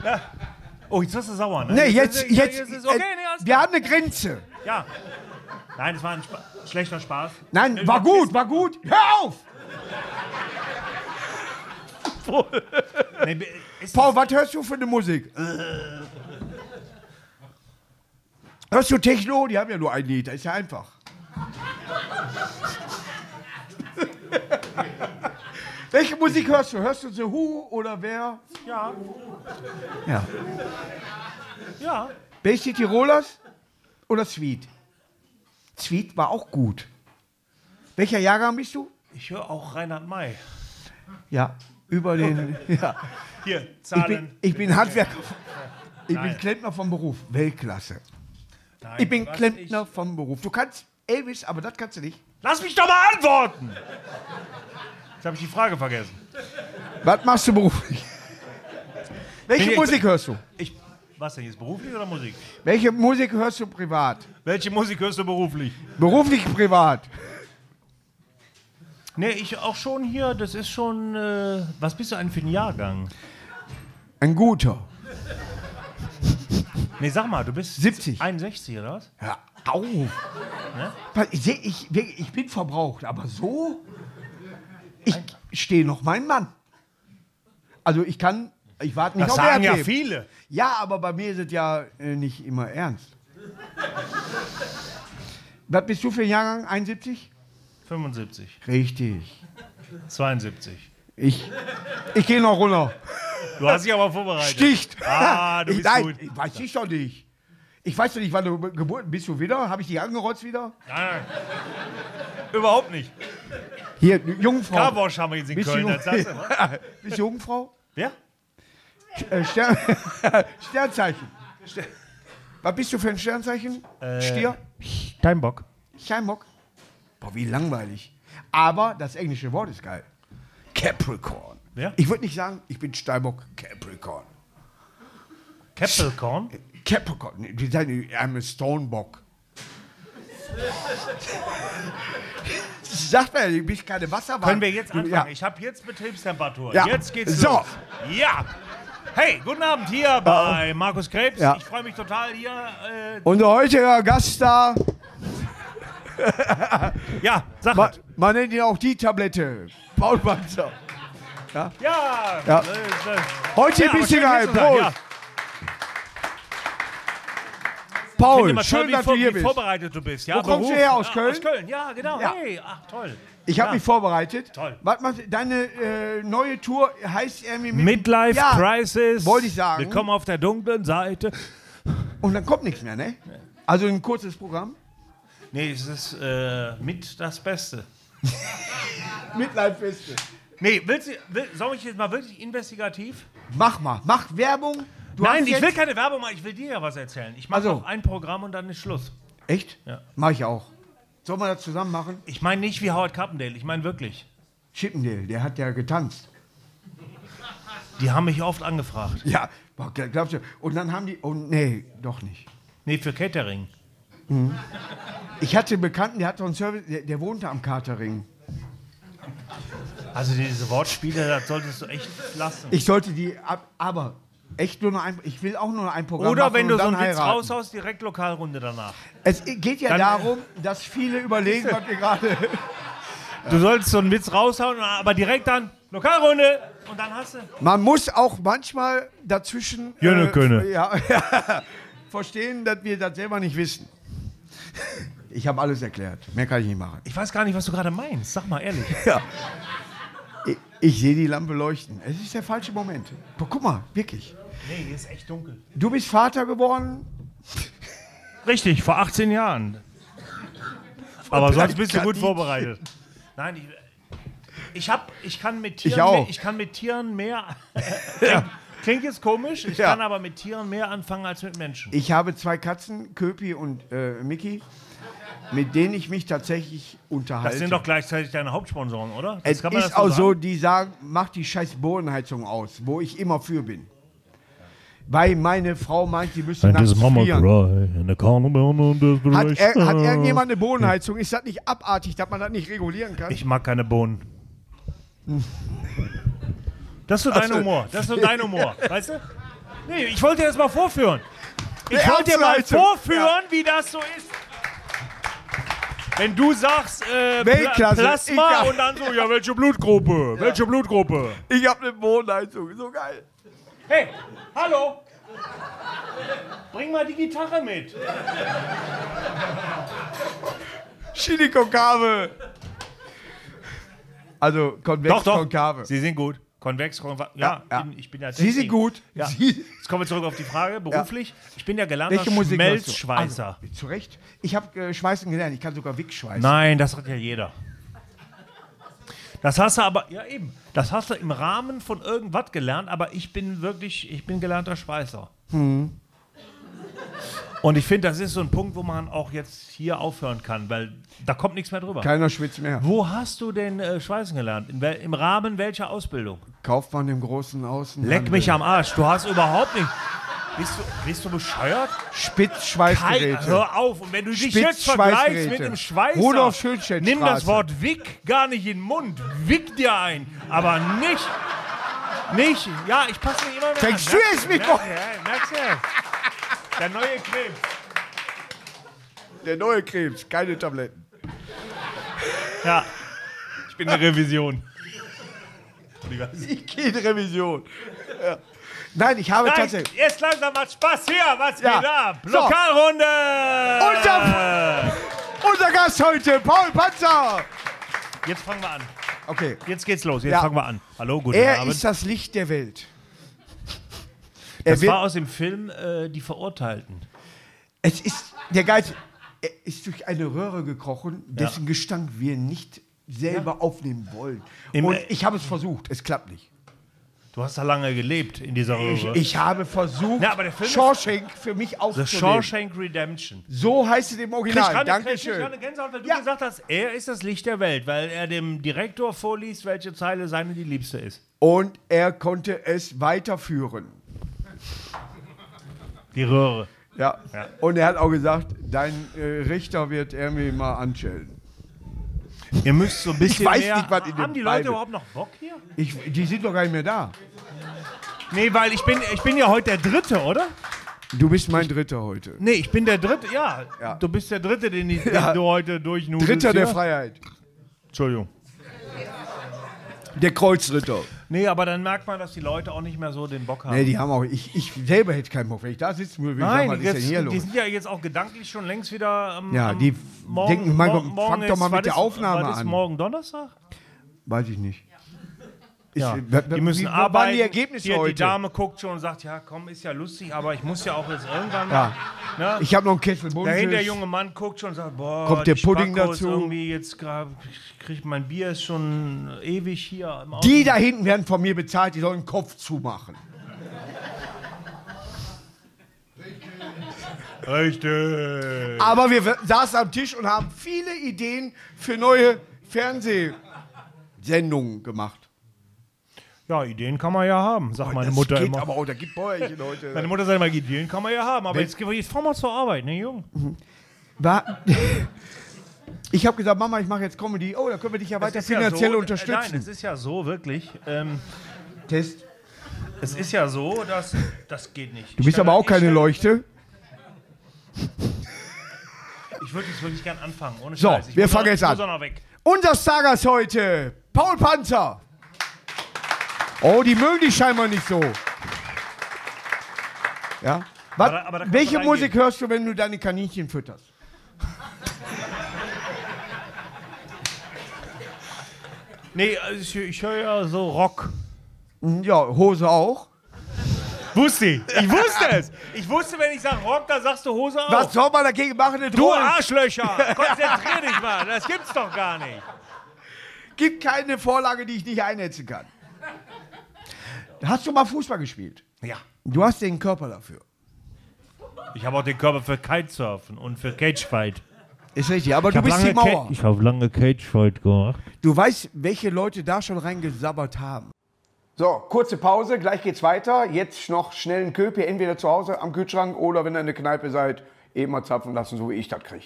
[SPEAKER 3] Ja. Oh, jetzt wirst du sauer, ne?
[SPEAKER 2] Nee, jetzt.
[SPEAKER 3] ist-
[SPEAKER 2] jetzt
[SPEAKER 3] ist, ist okay,
[SPEAKER 2] äh,
[SPEAKER 3] nee,
[SPEAKER 2] wir haben eine Grenze.
[SPEAKER 3] Ja. Nein, das war ein Spa schlechter Spaß.
[SPEAKER 2] Nein,
[SPEAKER 3] Äh,
[SPEAKER 2] war gut, war gut. Hör auf!
[SPEAKER 3] Nee,
[SPEAKER 2] Paul, was hörst du für eine Musik? Hörst du Techno? Die haben ja nur ein Lied, das ist ja einfach. Welche Musik hörst du? Hörst du The Who oder wer?
[SPEAKER 3] ja,
[SPEAKER 2] Ja.
[SPEAKER 3] ja.
[SPEAKER 2] Bay City Rollers oder Sweet? Sweet war auch gut. Welcher Jahrgang bist du?
[SPEAKER 3] Ich höre auch Reinhard May.
[SPEAKER 2] Ja, über den. Ja.
[SPEAKER 3] Hier,
[SPEAKER 2] Ich
[SPEAKER 3] Zahlen.
[SPEAKER 2] bin, ich bin Handwerker. Ich bin
[SPEAKER 3] Nein.
[SPEAKER 2] Klempner vom Beruf. Weltklasse.
[SPEAKER 3] Nein,
[SPEAKER 2] Ich bin Klempner vom Beruf. Du kannst Elvis, aber das kannst du nicht.
[SPEAKER 3] Lass mich doch mal antworten! Jetzt habe ich die Frage vergessen.
[SPEAKER 2] Was machst du beruflich? Welche
[SPEAKER 3] ich-
[SPEAKER 2] Musik hörst du?
[SPEAKER 3] Ich, was denn jetzt, beruflich oder Musik?
[SPEAKER 2] Welche Musik hörst du privat?
[SPEAKER 3] Welche Musik hörst du beruflich?
[SPEAKER 2] Beruflich, privat.
[SPEAKER 3] Nee, ich auch schon hier, das ist schon, äh, was bist du eigentlich für ein Jahrgang?
[SPEAKER 2] Ein guter.
[SPEAKER 3] Nee, sag mal, du bist
[SPEAKER 2] 70.
[SPEAKER 3] 61 oder was?
[SPEAKER 2] Hör auf. Pass, Ich, ich, ich bin verbraucht, aber so? Ich stehe noch mein Mann. Also ich kann, ich warte nicht
[SPEAKER 3] Das
[SPEAKER 2] auf
[SPEAKER 3] sagen ja viele.
[SPEAKER 2] Ja, aber bei mir ist es ja äh, nicht immer ernst. Was bist du für ein Jahrgang? 71?
[SPEAKER 3] 75,
[SPEAKER 2] Richtig.
[SPEAKER 3] 72.
[SPEAKER 2] Ich, ich gehe noch runter.
[SPEAKER 3] Du hast dich aber vorbereitet.
[SPEAKER 2] Sticht.
[SPEAKER 3] Ah, du
[SPEAKER 2] ich,
[SPEAKER 3] bist
[SPEAKER 2] nein,
[SPEAKER 3] gut.
[SPEAKER 2] ich weiß ich doch nicht. Ich weiß doch nicht, wann du geboren bist. Du wieder? Habe ich dich angerotzt wieder?
[SPEAKER 3] Nein, nein. Überhaupt nicht.
[SPEAKER 2] Hier, Jungfrau.
[SPEAKER 3] Carwash haben wir jetzt in
[SPEAKER 2] Bist du,
[SPEAKER 3] Köln.
[SPEAKER 2] Jung,
[SPEAKER 3] Das sagst du.
[SPEAKER 2] bist du Jungfrau?
[SPEAKER 3] Wer?
[SPEAKER 2] Äh, Stern, Sternzeichen. Was bist du für ein Sternzeichen?
[SPEAKER 3] Äh,
[SPEAKER 2] Stier?
[SPEAKER 3] Steinbock.
[SPEAKER 2] Steinbock? Boah, wie langweilig. Aber das englische Wort ist geil. Capricorn.
[SPEAKER 3] Ja.
[SPEAKER 2] Ich würde nicht sagen, ich bin Steinbock, Capricorn.
[SPEAKER 3] Capricorn.
[SPEAKER 2] Capricorn. Die sagen, I'm a Stonebock. Sagt er, du bist keine Wasserwahl.
[SPEAKER 3] Können wir jetzt anfangen?
[SPEAKER 2] Ja.
[SPEAKER 3] Ich habe jetzt Betriebstemperatur.
[SPEAKER 2] Ja.
[SPEAKER 3] Jetzt geht's
[SPEAKER 2] So.
[SPEAKER 3] los. Ja. Hey, guten Abend hier bei Markus Krebs.
[SPEAKER 2] Ja.
[SPEAKER 3] Ich freue mich total hier. Äh,
[SPEAKER 2] Unser heutiger Gaststar,
[SPEAKER 3] ja, sag mal.
[SPEAKER 2] man nennt ihn auch die Tablette. Paul Panzer.
[SPEAKER 3] Ja.
[SPEAKER 2] Ja.
[SPEAKER 3] Äh, äh,
[SPEAKER 2] Heute
[SPEAKER 3] Ja,
[SPEAKER 2] ein bisschen geil. Prost.
[SPEAKER 3] ja.
[SPEAKER 2] Paul,
[SPEAKER 3] mal
[SPEAKER 2] schön, dass du hier bist.
[SPEAKER 3] vorbereitet du bist. Ja,
[SPEAKER 2] Wo kommst du her, aus
[SPEAKER 3] Ah,
[SPEAKER 2] Köln?
[SPEAKER 3] Aus Köln, ja, genau.
[SPEAKER 2] Ja.
[SPEAKER 3] Hey, ach toll.
[SPEAKER 2] Ich habe mich vorbereitet.
[SPEAKER 3] Toll.
[SPEAKER 2] Was machst du? Deine äh, neue Tour heißt irgendwie mit-
[SPEAKER 3] Midlife
[SPEAKER 2] ja,
[SPEAKER 3] Crisis.
[SPEAKER 2] wollte ich sagen.
[SPEAKER 3] Willkommen auf der dunklen Seite.
[SPEAKER 2] Und dann kommt nichts mehr, ne? Also ein kurzes Programm.
[SPEAKER 3] Nee, es ist äh, mit das Beste.
[SPEAKER 2] Midlife Feste.
[SPEAKER 3] Nee, willst du, will, soll ich jetzt mal wirklich investigativ?
[SPEAKER 2] Mach mal, mach Werbung. Du
[SPEAKER 3] Nein, ich will keine Werbung machen, ich will dir ja was erzählen. Ich mache
[SPEAKER 2] Also.
[SPEAKER 3] noch ein Programm und dann ist Schluss.
[SPEAKER 2] Echt?
[SPEAKER 3] Ja.
[SPEAKER 2] Mach ich auch. Sollen wir das zusammen machen?
[SPEAKER 3] Ich meine nicht wie Howard Carpendale, ich meine wirklich.
[SPEAKER 2] Chippendale, der hat ja getanzt.
[SPEAKER 3] Die haben mich oft angefragt.
[SPEAKER 2] Ja, boah, gl- glaubst du? Und dann haben die, oh nee, doch nicht.
[SPEAKER 3] Nee, für Catering.
[SPEAKER 2] Ich hatte einen Bekannten, der hat so einen Service, der, der wohnte am Catering.
[SPEAKER 3] Also diese Wortspiele, das solltest du echt lassen.
[SPEAKER 2] Ich sollte die ab, aber echt nur noch ein, ich will auch nur noch ein Programm
[SPEAKER 3] Oder
[SPEAKER 2] machen
[SPEAKER 3] wenn
[SPEAKER 2] und
[SPEAKER 3] du so einen Witz
[SPEAKER 2] heiraten.
[SPEAKER 3] raushaust, direkt Lokalrunde danach.
[SPEAKER 2] Es geht ja
[SPEAKER 3] Dann-
[SPEAKER 2] darum, dass viele überlegen, was wir gerade.
[SPEAKER 3] Du sollst so einen Witz raushauen, aber direkt dann Lokalrunde und dann hast du.
[SPEAKER 2] Man muss auch manchmal dazwischen
[SPEAKER 3] Jönne könne.
[SPEAKER 2] ja, ja, verstehen, dass wir das selber nicht wissen. Ich habe alles erklärt. Mehr kann ich nicht machen.
[SPEAKER 3] Ich weiß gar nicht, was du gerade meinst. Sag mal ehrlich.
[SPEAKER 2] Ja. Ich, ich sehe die Lampe leuchten. Es ist der falsche Moment. Guck mal, wirklich.
[SPEAKER 3] Nee, hier ist echt dunkel.
[SPEAKER 2] Du bist Vater geworden.
[SPEAKER 3] Richtig, vor 18 Jahren. Aber sonst bist du gut vorbereitet. Nein, ich, ich, hab, ich kann mit Tieren
[SPEAKER 2] Ich auch.
[SPEAKER 3] Mehr, ich kann mit Tieren mehr. klingt, klingt jetzt komisch, ich
[SPEAKER 2] Ja.
[SPEAKER 3] kann aber mit Tieren mehr anfangen als mit Menschen.
[SPEAKER 2] Ich habe zwei Katzen, Köpi und äh, Mickey, mit denen ich mich tatsächlich unterhalte.
[SPEAKER 3] Das sind doch gleichzeitig deine Hauptsponsoren, oder? Das
[SPEAKER 2] es
[SPEAKER 3] kann man
[SPEAKER 2] ist
[SPEAKER 3] das so
[SPEAKER 2] auch so, die sagen, mach die scheiß Bodenheizung aus, wo ich immer für bin. Weil meine Frau meint, die müsste nachts frieren. Hat, er, hat irgendjemand eine Bodenheizung? Ist das nicht abartig, dass man das nicht regulieren kann?
[SPEAKER 3] Ich mag keine Bohnen. Das ist so dein
[SPEAKER 2] so.
[SPEAKER 3] Humor. Das ist so dein Humor. Weißt du? Nee, ich wollte dir das mal vorführen. Ich wollte dir mal vorführen, wie das so ist. Wenn du sagst äh, Pla
[SPEAKER 2] Weltklasse.
[SPEAKER 3] Plasma
[SPEAKER 2] Egal.
[SPEAKER 3] und dann so, ja, welche Blutgruppe? Welche Blutgruppe?
[SPEAKER 2] Ich hab eine Wohnheizung, so geil.
[SPEAKER 3] Hey, hallo! Bring mal die Gitarre mit.
[SPEAKER 2] Chili con Carne. Also konvex
[SPEAKER 3] Doch, doch.
[SPEAKER 2] konkave.
[SPEAKER 3] Sie sind gut. Konvex, konvex. Ja,
[SPEAKER 2] Ja.
[SPEAKER 3] Bin, ich bin ja
[SPEAKER 2] Sie sind gut.
[SPEAKER 3] Ja.
[SPEAKER 2] Sie,
[SPEAKER 3] Jetzt kommen wir zurück auf die Frage, beruflich. Ich bin ja gelernter? Schmelzschweißer.
[SPEAKER 2] Also, zu Recht. Ich habe äh, Schweißen gelernt. Ich kann sogar Wick schweißen.
[SPEAKER 3] Nein, das hat ja jeder. Das hast du aber, ja eben, das hast du im Rahmen von irgendwas gelernt, aber ich bin wirklich, ich bin gelernter Schweißer. Und ich finde, das ist so ein Punkt, wo man auch jetzt hier aufhören kann, weil da kommt nichts mehr drüber.
[SPEAKER 2] Keiner schwitzt mehr.
[SPEAKER 3] Wo hast du denn äh, Schweißen gelernt? In Im Rahmen welcher Ausbildung?
[SPEAKER 2] Kaufmann im großen Außen.
[SPEAKER 3] Leck mich am Arsch, du hast überhaupt nicht. Bist du, bist du bescheuert? Kein,
[SPEAKER 2] Spitzschweißgeräte.
[SPEAKER 3] hör auf, und wenn du dich jetzt vergleichst mit dem Schweißer,
[SPEAKER 2] Rudolf
[SPEAKER 3] nimm das. Wort Wick gar nicht in den Mund. Wick dir ein, aber nicht, nicht, ja, ich passe mich immer mehr
[SPEAKER 2] Fängst
[SPEAKER 3] an.
[SPEAKER 2] du jetzt mit
[SPEAKER 3] Merkst du, ja, merkst du? Der neue Krebs.
[SPEAKER 2] Der neue Krebs, keine Tabletten.
[SPEAKER 3] Ja, ich bin eine Revision.
[SPEAKER 2] Ich gehe in Revision. Ja. Nein, ich habe
[SPEAKER 3] Nein,
[SPEAKER 2] tatsächlich.
[SPEAKER 3] jetzt langsam macht Spaß hier, was
[SPEAKER 2] Ja.
[SPEAKER 3] geht ab?
[SPEAKER 2] So.
[SPEAKER 3] Lokalrunde!
[SPEAKER 2] Unser- Unser Gast heute, Paul Panzer.
[SPEAKER 3] Jetzt fangen wir an.
[SPEAKER 2] Okay.
[SPEAKER 3] Jetzt geht's los, jetzt
[SPEAKER 2] Ja.
[SPEAKER 3] fangen wir an. Hallo, guten
[SPEAKER 2] Er
[SPEAKER 3] Abend.
[SPEAKER 2] ist das Licht der Welt. Er
[SPEAKER 3] das
[SPEAKER 2] wird,
[SPEAKER 3] war aus dem Film äh, Die Verurteilten.
[SPEAKER 2] es ist der Geist. Ist durch eine Röhre gekrochen, dessen Gestank wir nicht selber aufnehmen wollen.
[SPEAKER 3] Im-
[SPEAKER 2] Und ich habe es versucht. Es klappt nicht.
[SPEAKER 3] Du hast da lange gelebt in dieser
[SPEAKER 2] Ich,
[SPEAKER 3] Röhre.
[SPEAKER 2] ich habe versucht,
[SPEAKER 3] Ja,
[SPEAKER 2] Shawshank für mich
[SPEAKER 3] The
[SPEAKER 2] aufzunehmen.
[SPEAKER 3] Shawshank Redemption.
[SPEAKER 2] So heißt es im Original.
[SPEAKER 3] krieg
[SPEAKER 2] Dankeschön.
[SPEAKER 3] gerade Gänsehaut, weil du
[SPEAKER 2] Ja.
[SPEAKER 3] gesagt hast, er ist das Licht der Welt, weil er dem Direktor vorliest, welche Zeile seine die liebste ist.
[SPEAKER 2] Und er konnte es weiterführen.
[SPEAKER 3] Die Röhre.
[SPEAKER 2] Ja.
[SPEAKER 3] Ja.
[SPEAKER 2] Und er hat auch gesagt, dein äh, Richter wird er mir mal anstellen.
[SPEAKER 3] Ihr müsst so ein bisschen
[SPEAKER 2] weiß
[SPEAKER 3] mehr...
[SPEAKER 2] nicht, was in
[SPEAKER 3] Haben die Leute
[SPEAKER 2] Bible-
[SPEAKER 3] überhaupt noch Bock hier?
[SPEAKER 2] Ich, die sind doch gar nicht mehr da.
[SPEAKER 3] Nee, weil ich bin, ich bin ja heute der Dritte, oder?
[SPEAKER 2] Du bist mein Dritter heute.
[SPEAKER 3] Nee, ich bin der Dritte, ja.
[SPEAKER 2] Ja.
[SPEAKER 3] Du bist der Dritte, den, ich,
[SPEAKER 2] Ja.
[SPEAKER 3] den du heute durchnudelst.
[SPEAKER 2] Dritter der. Freiheit.
[SPEAKER 3] Entschuldigung.
[SPEAKER 2] Der Kreuzritter.
[SPEAKER 3] Nee, aber dann merkt man, dass die Leute auch nicht mehr so den Bock haben.
[SPEAKER 2] Nee, die haben auch. Ich, ich selber hätte keinen Bock, wenn ich da sitzen würde. würde ich sagen, was ist denn hier
[SPEAKER 3] die
[SPEAKER 2] los?
[SPEAKER 3] sind ja jetzt auch gedanklich schon längst wieder. Ähm,
[SPEAKER 2] Ja,
[SPEAKER 3] am
[SPEAKER 2] die denken, mein Gott, fang doch mal mit der
[SPEAKER 3] ist-
[SPEAKER 2] Aufnahme
[SPEAKER 3] was ist
[SPEAKER 2] an.
[SPEAKER 3] morgen Donnerstag?
[SPEAKER 2] Weiß ich nicht. Ist-
[SPEAKER 3] Ja, die müssen
[SPEAKER 2] wie
[SPEAKER 3] arbeiten.
[SPEAKER 2] die Ergebnisse
[SPEAKER 3] Hier,
[SPEAKER 2] heute?
[SPEAKER 3] Die Dame guckt schon und sagt, ja, komm, ist ja lustig, aber ich muss ja auch jetzt irgendwann
[SPEAKER 2] Ja.
[SPEAKER 3] Ne?
[SPEAKER 2] Ich habe noch einen Kessel Buntes.
[SPEAKER 3] Dahin der junge Mann guckt schon und sagt, boah,
[SPEAKER 2] Kommt der Pudding dazu?
[SPEAKER 3] Irgendwie jetzt grad, kriegt mein Bier ist schon ewig hier im Auto.
[SPEAKER 2] Die da hinten werden von mir bezahlt, die sollen den Kopf zumachen.
[SPEAKER 3] Richtig.
[SPEAKER 2] Aber wir saßen am Tisch und haben viele Ideen für neue Fernsehsendungen gemacht.
[SPEAKER 3] Ja, Ideen kann man ja haben, sagt meine
[SPEAKER 2] das
[SPEAKER 3] Mutter
[SPEAKER 2] geht
[SPEAKER 3] immer.
[SPEAKER 2] aber auch, da gibt Bäuerchen heute.
[SPEAKER 3] Meine Mutter sagt immer, Ideen kann man ja haben, aber
[SPEAKER 2] Wenn-
[SPEAKER 3] jetzt, jetzt fahren wir zur Arbeit, ne, Jung?
[SPEAKER 2] War, ich habe gesagt, Mama, ich mache jetzt Comedy. Oh, da können wir dich ja weiter
[SPEAKER 3] Es ist ja
[SPEAKER 2] finanziell
[SPEAKER 3] so,
[SPEAKER 2] unterstützen.
[SPEAKER 3] Nein, es ist ja so, wirklich. Ähm,
[SPEAKER 2] Test.
[SPEAKER 3] es ist ja so, dass das geht nicht.
[SPEAKER 2] Du bist aber auch keine. Leuchte.
[SPEAKER 3] Ich würde jetzt wirklich gern anfangen. Ohne
[SPEAKER 2] So,
[SPEAKER 3] Scheiß. Ich
[SPEAKER 2] wir
[SPEAKER 3] muss
[SPEAKER 2] fangen
[SPEAKER 3] auch-
[SPEAKER 2] jetzt
[SPEAKER 3] ich
[SPEAKER 2] an.
[SPEAKER 3] muss auch noch weg.
[SPEAKER 2] Unser Stargast heute, Paul Panzer. Oh, die mögen dich scheinbar nicht so. Ja? Was,
[SPEAKER 3] aber kannst
[SPEAKER 2] welche. Musik hörst du, wenn du deine Kaninchen fütterst?
[SPEAKER 3] Nee, also ich, ich höre ja so Rock.
[SPEAKER 2] Hm, Ja, Hose auch.
[SPEAKER 3] Wusste ich. Ich wusste es. Ich wusste, wenn ich sage Rock, dann sagst du Hose auf.
[SPEAKER 2] Was soll man dagegen machen? Eine
[SPEAKER 3] Du? Arschlöcher! Konzentrier dich mal. Das gibt's doch gar nicht.
[SPEAKER 2] Gibt keine Vorlage, die ich nicht einsetzen kann. Hast du mal Fußball gespielt?
[SPEAKER 3] Ja.
[SPEAKER 2] Du hast den Körper dafür.
[SPEAKER 3] Ich habe auch den Körper für Kitesurfen und für Cagefight.
[SPEAKER 2] Ist richtig, aber du bist die Mauer.
[SPEAKER 4] Ich habe lange Cagefight gemacht.
[SPEAKER 2] Du weißt, welche Leute da schon reingesabbert haben.
[SPEAKER 1] So, kurze Pause, gleich geht's weiter. Jetzt noch schnell einen Köpi, entweder zu Hause am Kühlschrank oder wenn ihr in der Kneipe seid, eben mal zapfen lassen, so wie ich das kriege.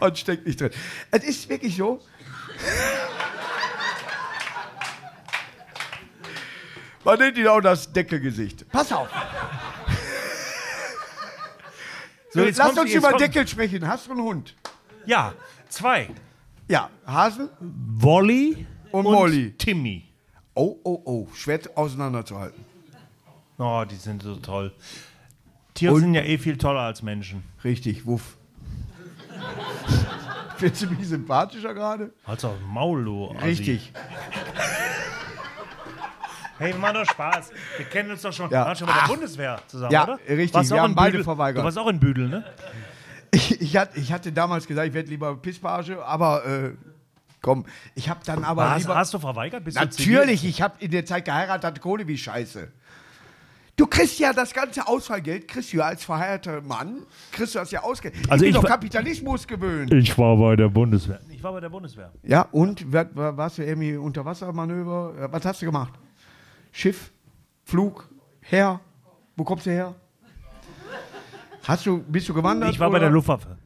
[SPEAKER 2] Und steckt nicht drin. Es ist wirklich so. Man nennt ihn auch das Deckelgesicht. Pass auf.
[SPEAKER 3] So, jetzt
[SPEAKER 2] Lass uns über Deckel sprechen. Hast du einen Hund?
[SPEAKER 3] Ja, Zwei.
[SPEAKER 2] Ja, Hasen
[SPEAKER 3] Wolli
[SPEAKER 2] und, Molly.
[SPEAKER 3] Timmy.
[SPEAKER 2] Oh, oh, oh. Schwer auseinanderzuhalten.
[SPEAKER 3] Oh, die sind so toll. Tiere sind ja eh viel toller als Menschen.
[SPEAKER 2] Richtig, wuff. Findest du mich sympathischer gerade?
[SPEAKER 3] Halt's auf Maul, du.
[SPEAKER 2] Richtig.
[SPEAKER 3] Hey, wir machen doch Spaß. Wir kennen uns doch schon.
[SPEAKER 2] Ja.
[SPEAKER 3] Wir waren schon bei der
[SPEAKER 2] Ach.
[SPEAKER 3] Bundeswehr zusammen,
[SPEAKER 2] Ja,
[SPEAKER 3] oder?
[SPEAKER 2] richtig.
[SPEAKER 3] Warst
[SPEAKER 2] Wir
[SPEAKER 3] auch
[SPEAKER 2] haben
[SPEAKER 3] in
[SPEAKER 2] beide
[SPEAKER 3] Büdel.
[SPEAKER 2] verweigert.
[SPEAKER 3] Du warst auch in Büdel, ne?
[SPEAKER 2] Ich, ich, hatte, ich hatte damals gesagt, ich werde lieber Pisspage, aber äh, komm, ich habe dann aber
[SPEAKER 3] Hast,
[SPEAKER 2] lieber...
[SPEAKER 3] hast du verweigert? Bist du?
[SPEAKER 2] Natürlich, ich habe in der Zeit geheiratet, hatte Kohle wie Scheiße. Du kriegst ja das ganze Ausfallgeld, kriegst du ja als verheirateter Mann, kriegst du das ja ausgegeben.
[SPEAKER 4] Also
[SPEAKER 2] ich bin
[SPEAKER 4] ich
[SPEAKER 2] doch Kapitalismus gewöhnt.
[SPEAKER 4] Ich war bei der Bundeswehr.
[SPEAKER 3] Ich war bei der Bundeswehr.
[SPEAKER 2] Ja, und warst du irgendwie Unterwassermanöver? Äh, Was hast du gemacht? Schiff, Flug, her? Wo kommst du her? Hast du, bist du gewandert?
[SPEAKER 3] Ich war bei
[SPEAKER 2] oder?
[SPEAKER 3] der Luftwaffe.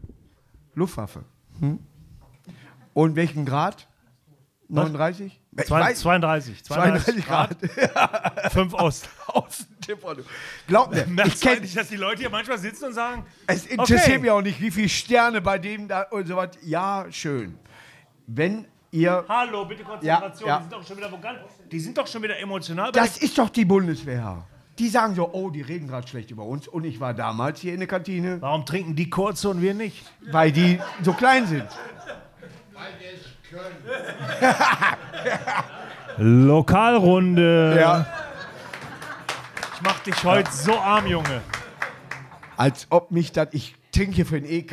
[SPEAKER 2] Luftwaffe. Hm? Und welchen Grad? 39? Ich
[SPEAKER 3] Zwei-
[SPEAKER 2] weiß-
[SPEAKER 3] 32.
[SPEAKER 2] 32 Grad.
[SPEAKER 3] 5 Ost.
[SPEAKER 2] Außentipper, du. Glaub mir, ich
[SPEAKER 3] Merkst du
[SPEAKER 2] kenn,
[SPEAKER 3] eigentlich, dass die Leute hier manchmal sitzen und sagen,
[SPEAKER 2] es interessiert
[SPEAKER 3] Okay.
[SPEAKER 2] mich auch nicht, wie viele Sterne bei dem da und so was. Ja, schön. Wenn ihr.
[SPEAKER 3] hallo, bitte Konzentration,
[SPEAKER 2] Ja, ja.
[SPEAKER 3] die sind doch schon wieder wo ganz, die sind doch schon wieder emotional.
[SPEAKER 2] Das ist doch die Bundeswehr. Die sagen so, oh, die reden gerade schlecht über uns. Und ich war damals hier in der Kantine,
[SPEAKER 3] Warum trinken die kurze und wir nicht?
[SPEAKER 2] weil die so klein sind.
[SPEAKER 4] Lokalrunde.
[SPEAKER 2] Ja.
[SPEAKER 3] Ich mach dich heute so arm, Junge.
[SPEAKER 2] Als ob mich das. Ich trinke für den EK.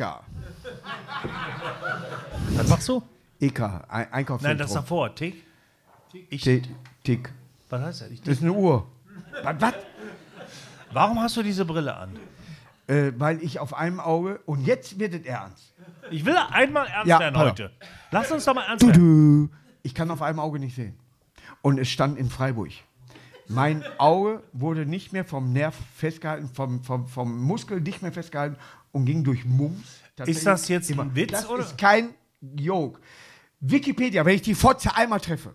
[SPEAKER 3] Was machst du?
[SPEAKER 2] EK, ein Einkaufszentrum.
[SPEAKER 3] Nein, das davor. Tick? Ich,
[SPEAKER 2] Tick. Tick.
[SPEAKER 3] was heißt das? Ich,
[SPEAKER 2] Das ist eine Uhr. Was? was?
[SPEAKER 3] warum hast du diese Brille an?
[SPEAKER 2] Äh, weil ich auf einem Auge. Und jetzt wird es ernst.
[SPEAKER 3] Ich will einmal ernst
[SPEAKER 2] Ja,
[SPEAKER 3] werden
[SPEAKER 2] auf.
[SPEAKER 3] heute. Lass uns doch mal ernst werden.
[SPEAKER 2] Ich kann auf einem Auge nicht sehen. Und es stand in Freiburg. Mein Auge wurde nicht mehr vom Nerv festgehalten, vom, vom, vom Muskel nicht mehr festgehalten und ging durch Mumps.
[SPEAKER 3] Ist das jetzt ein Witz,
[SPEAKER 2] Das
[SPEAKER 3] oder?
[SPEAKER 2] ist kein Joke. Wikipedia, wenn ich die Fotze einmal treffe,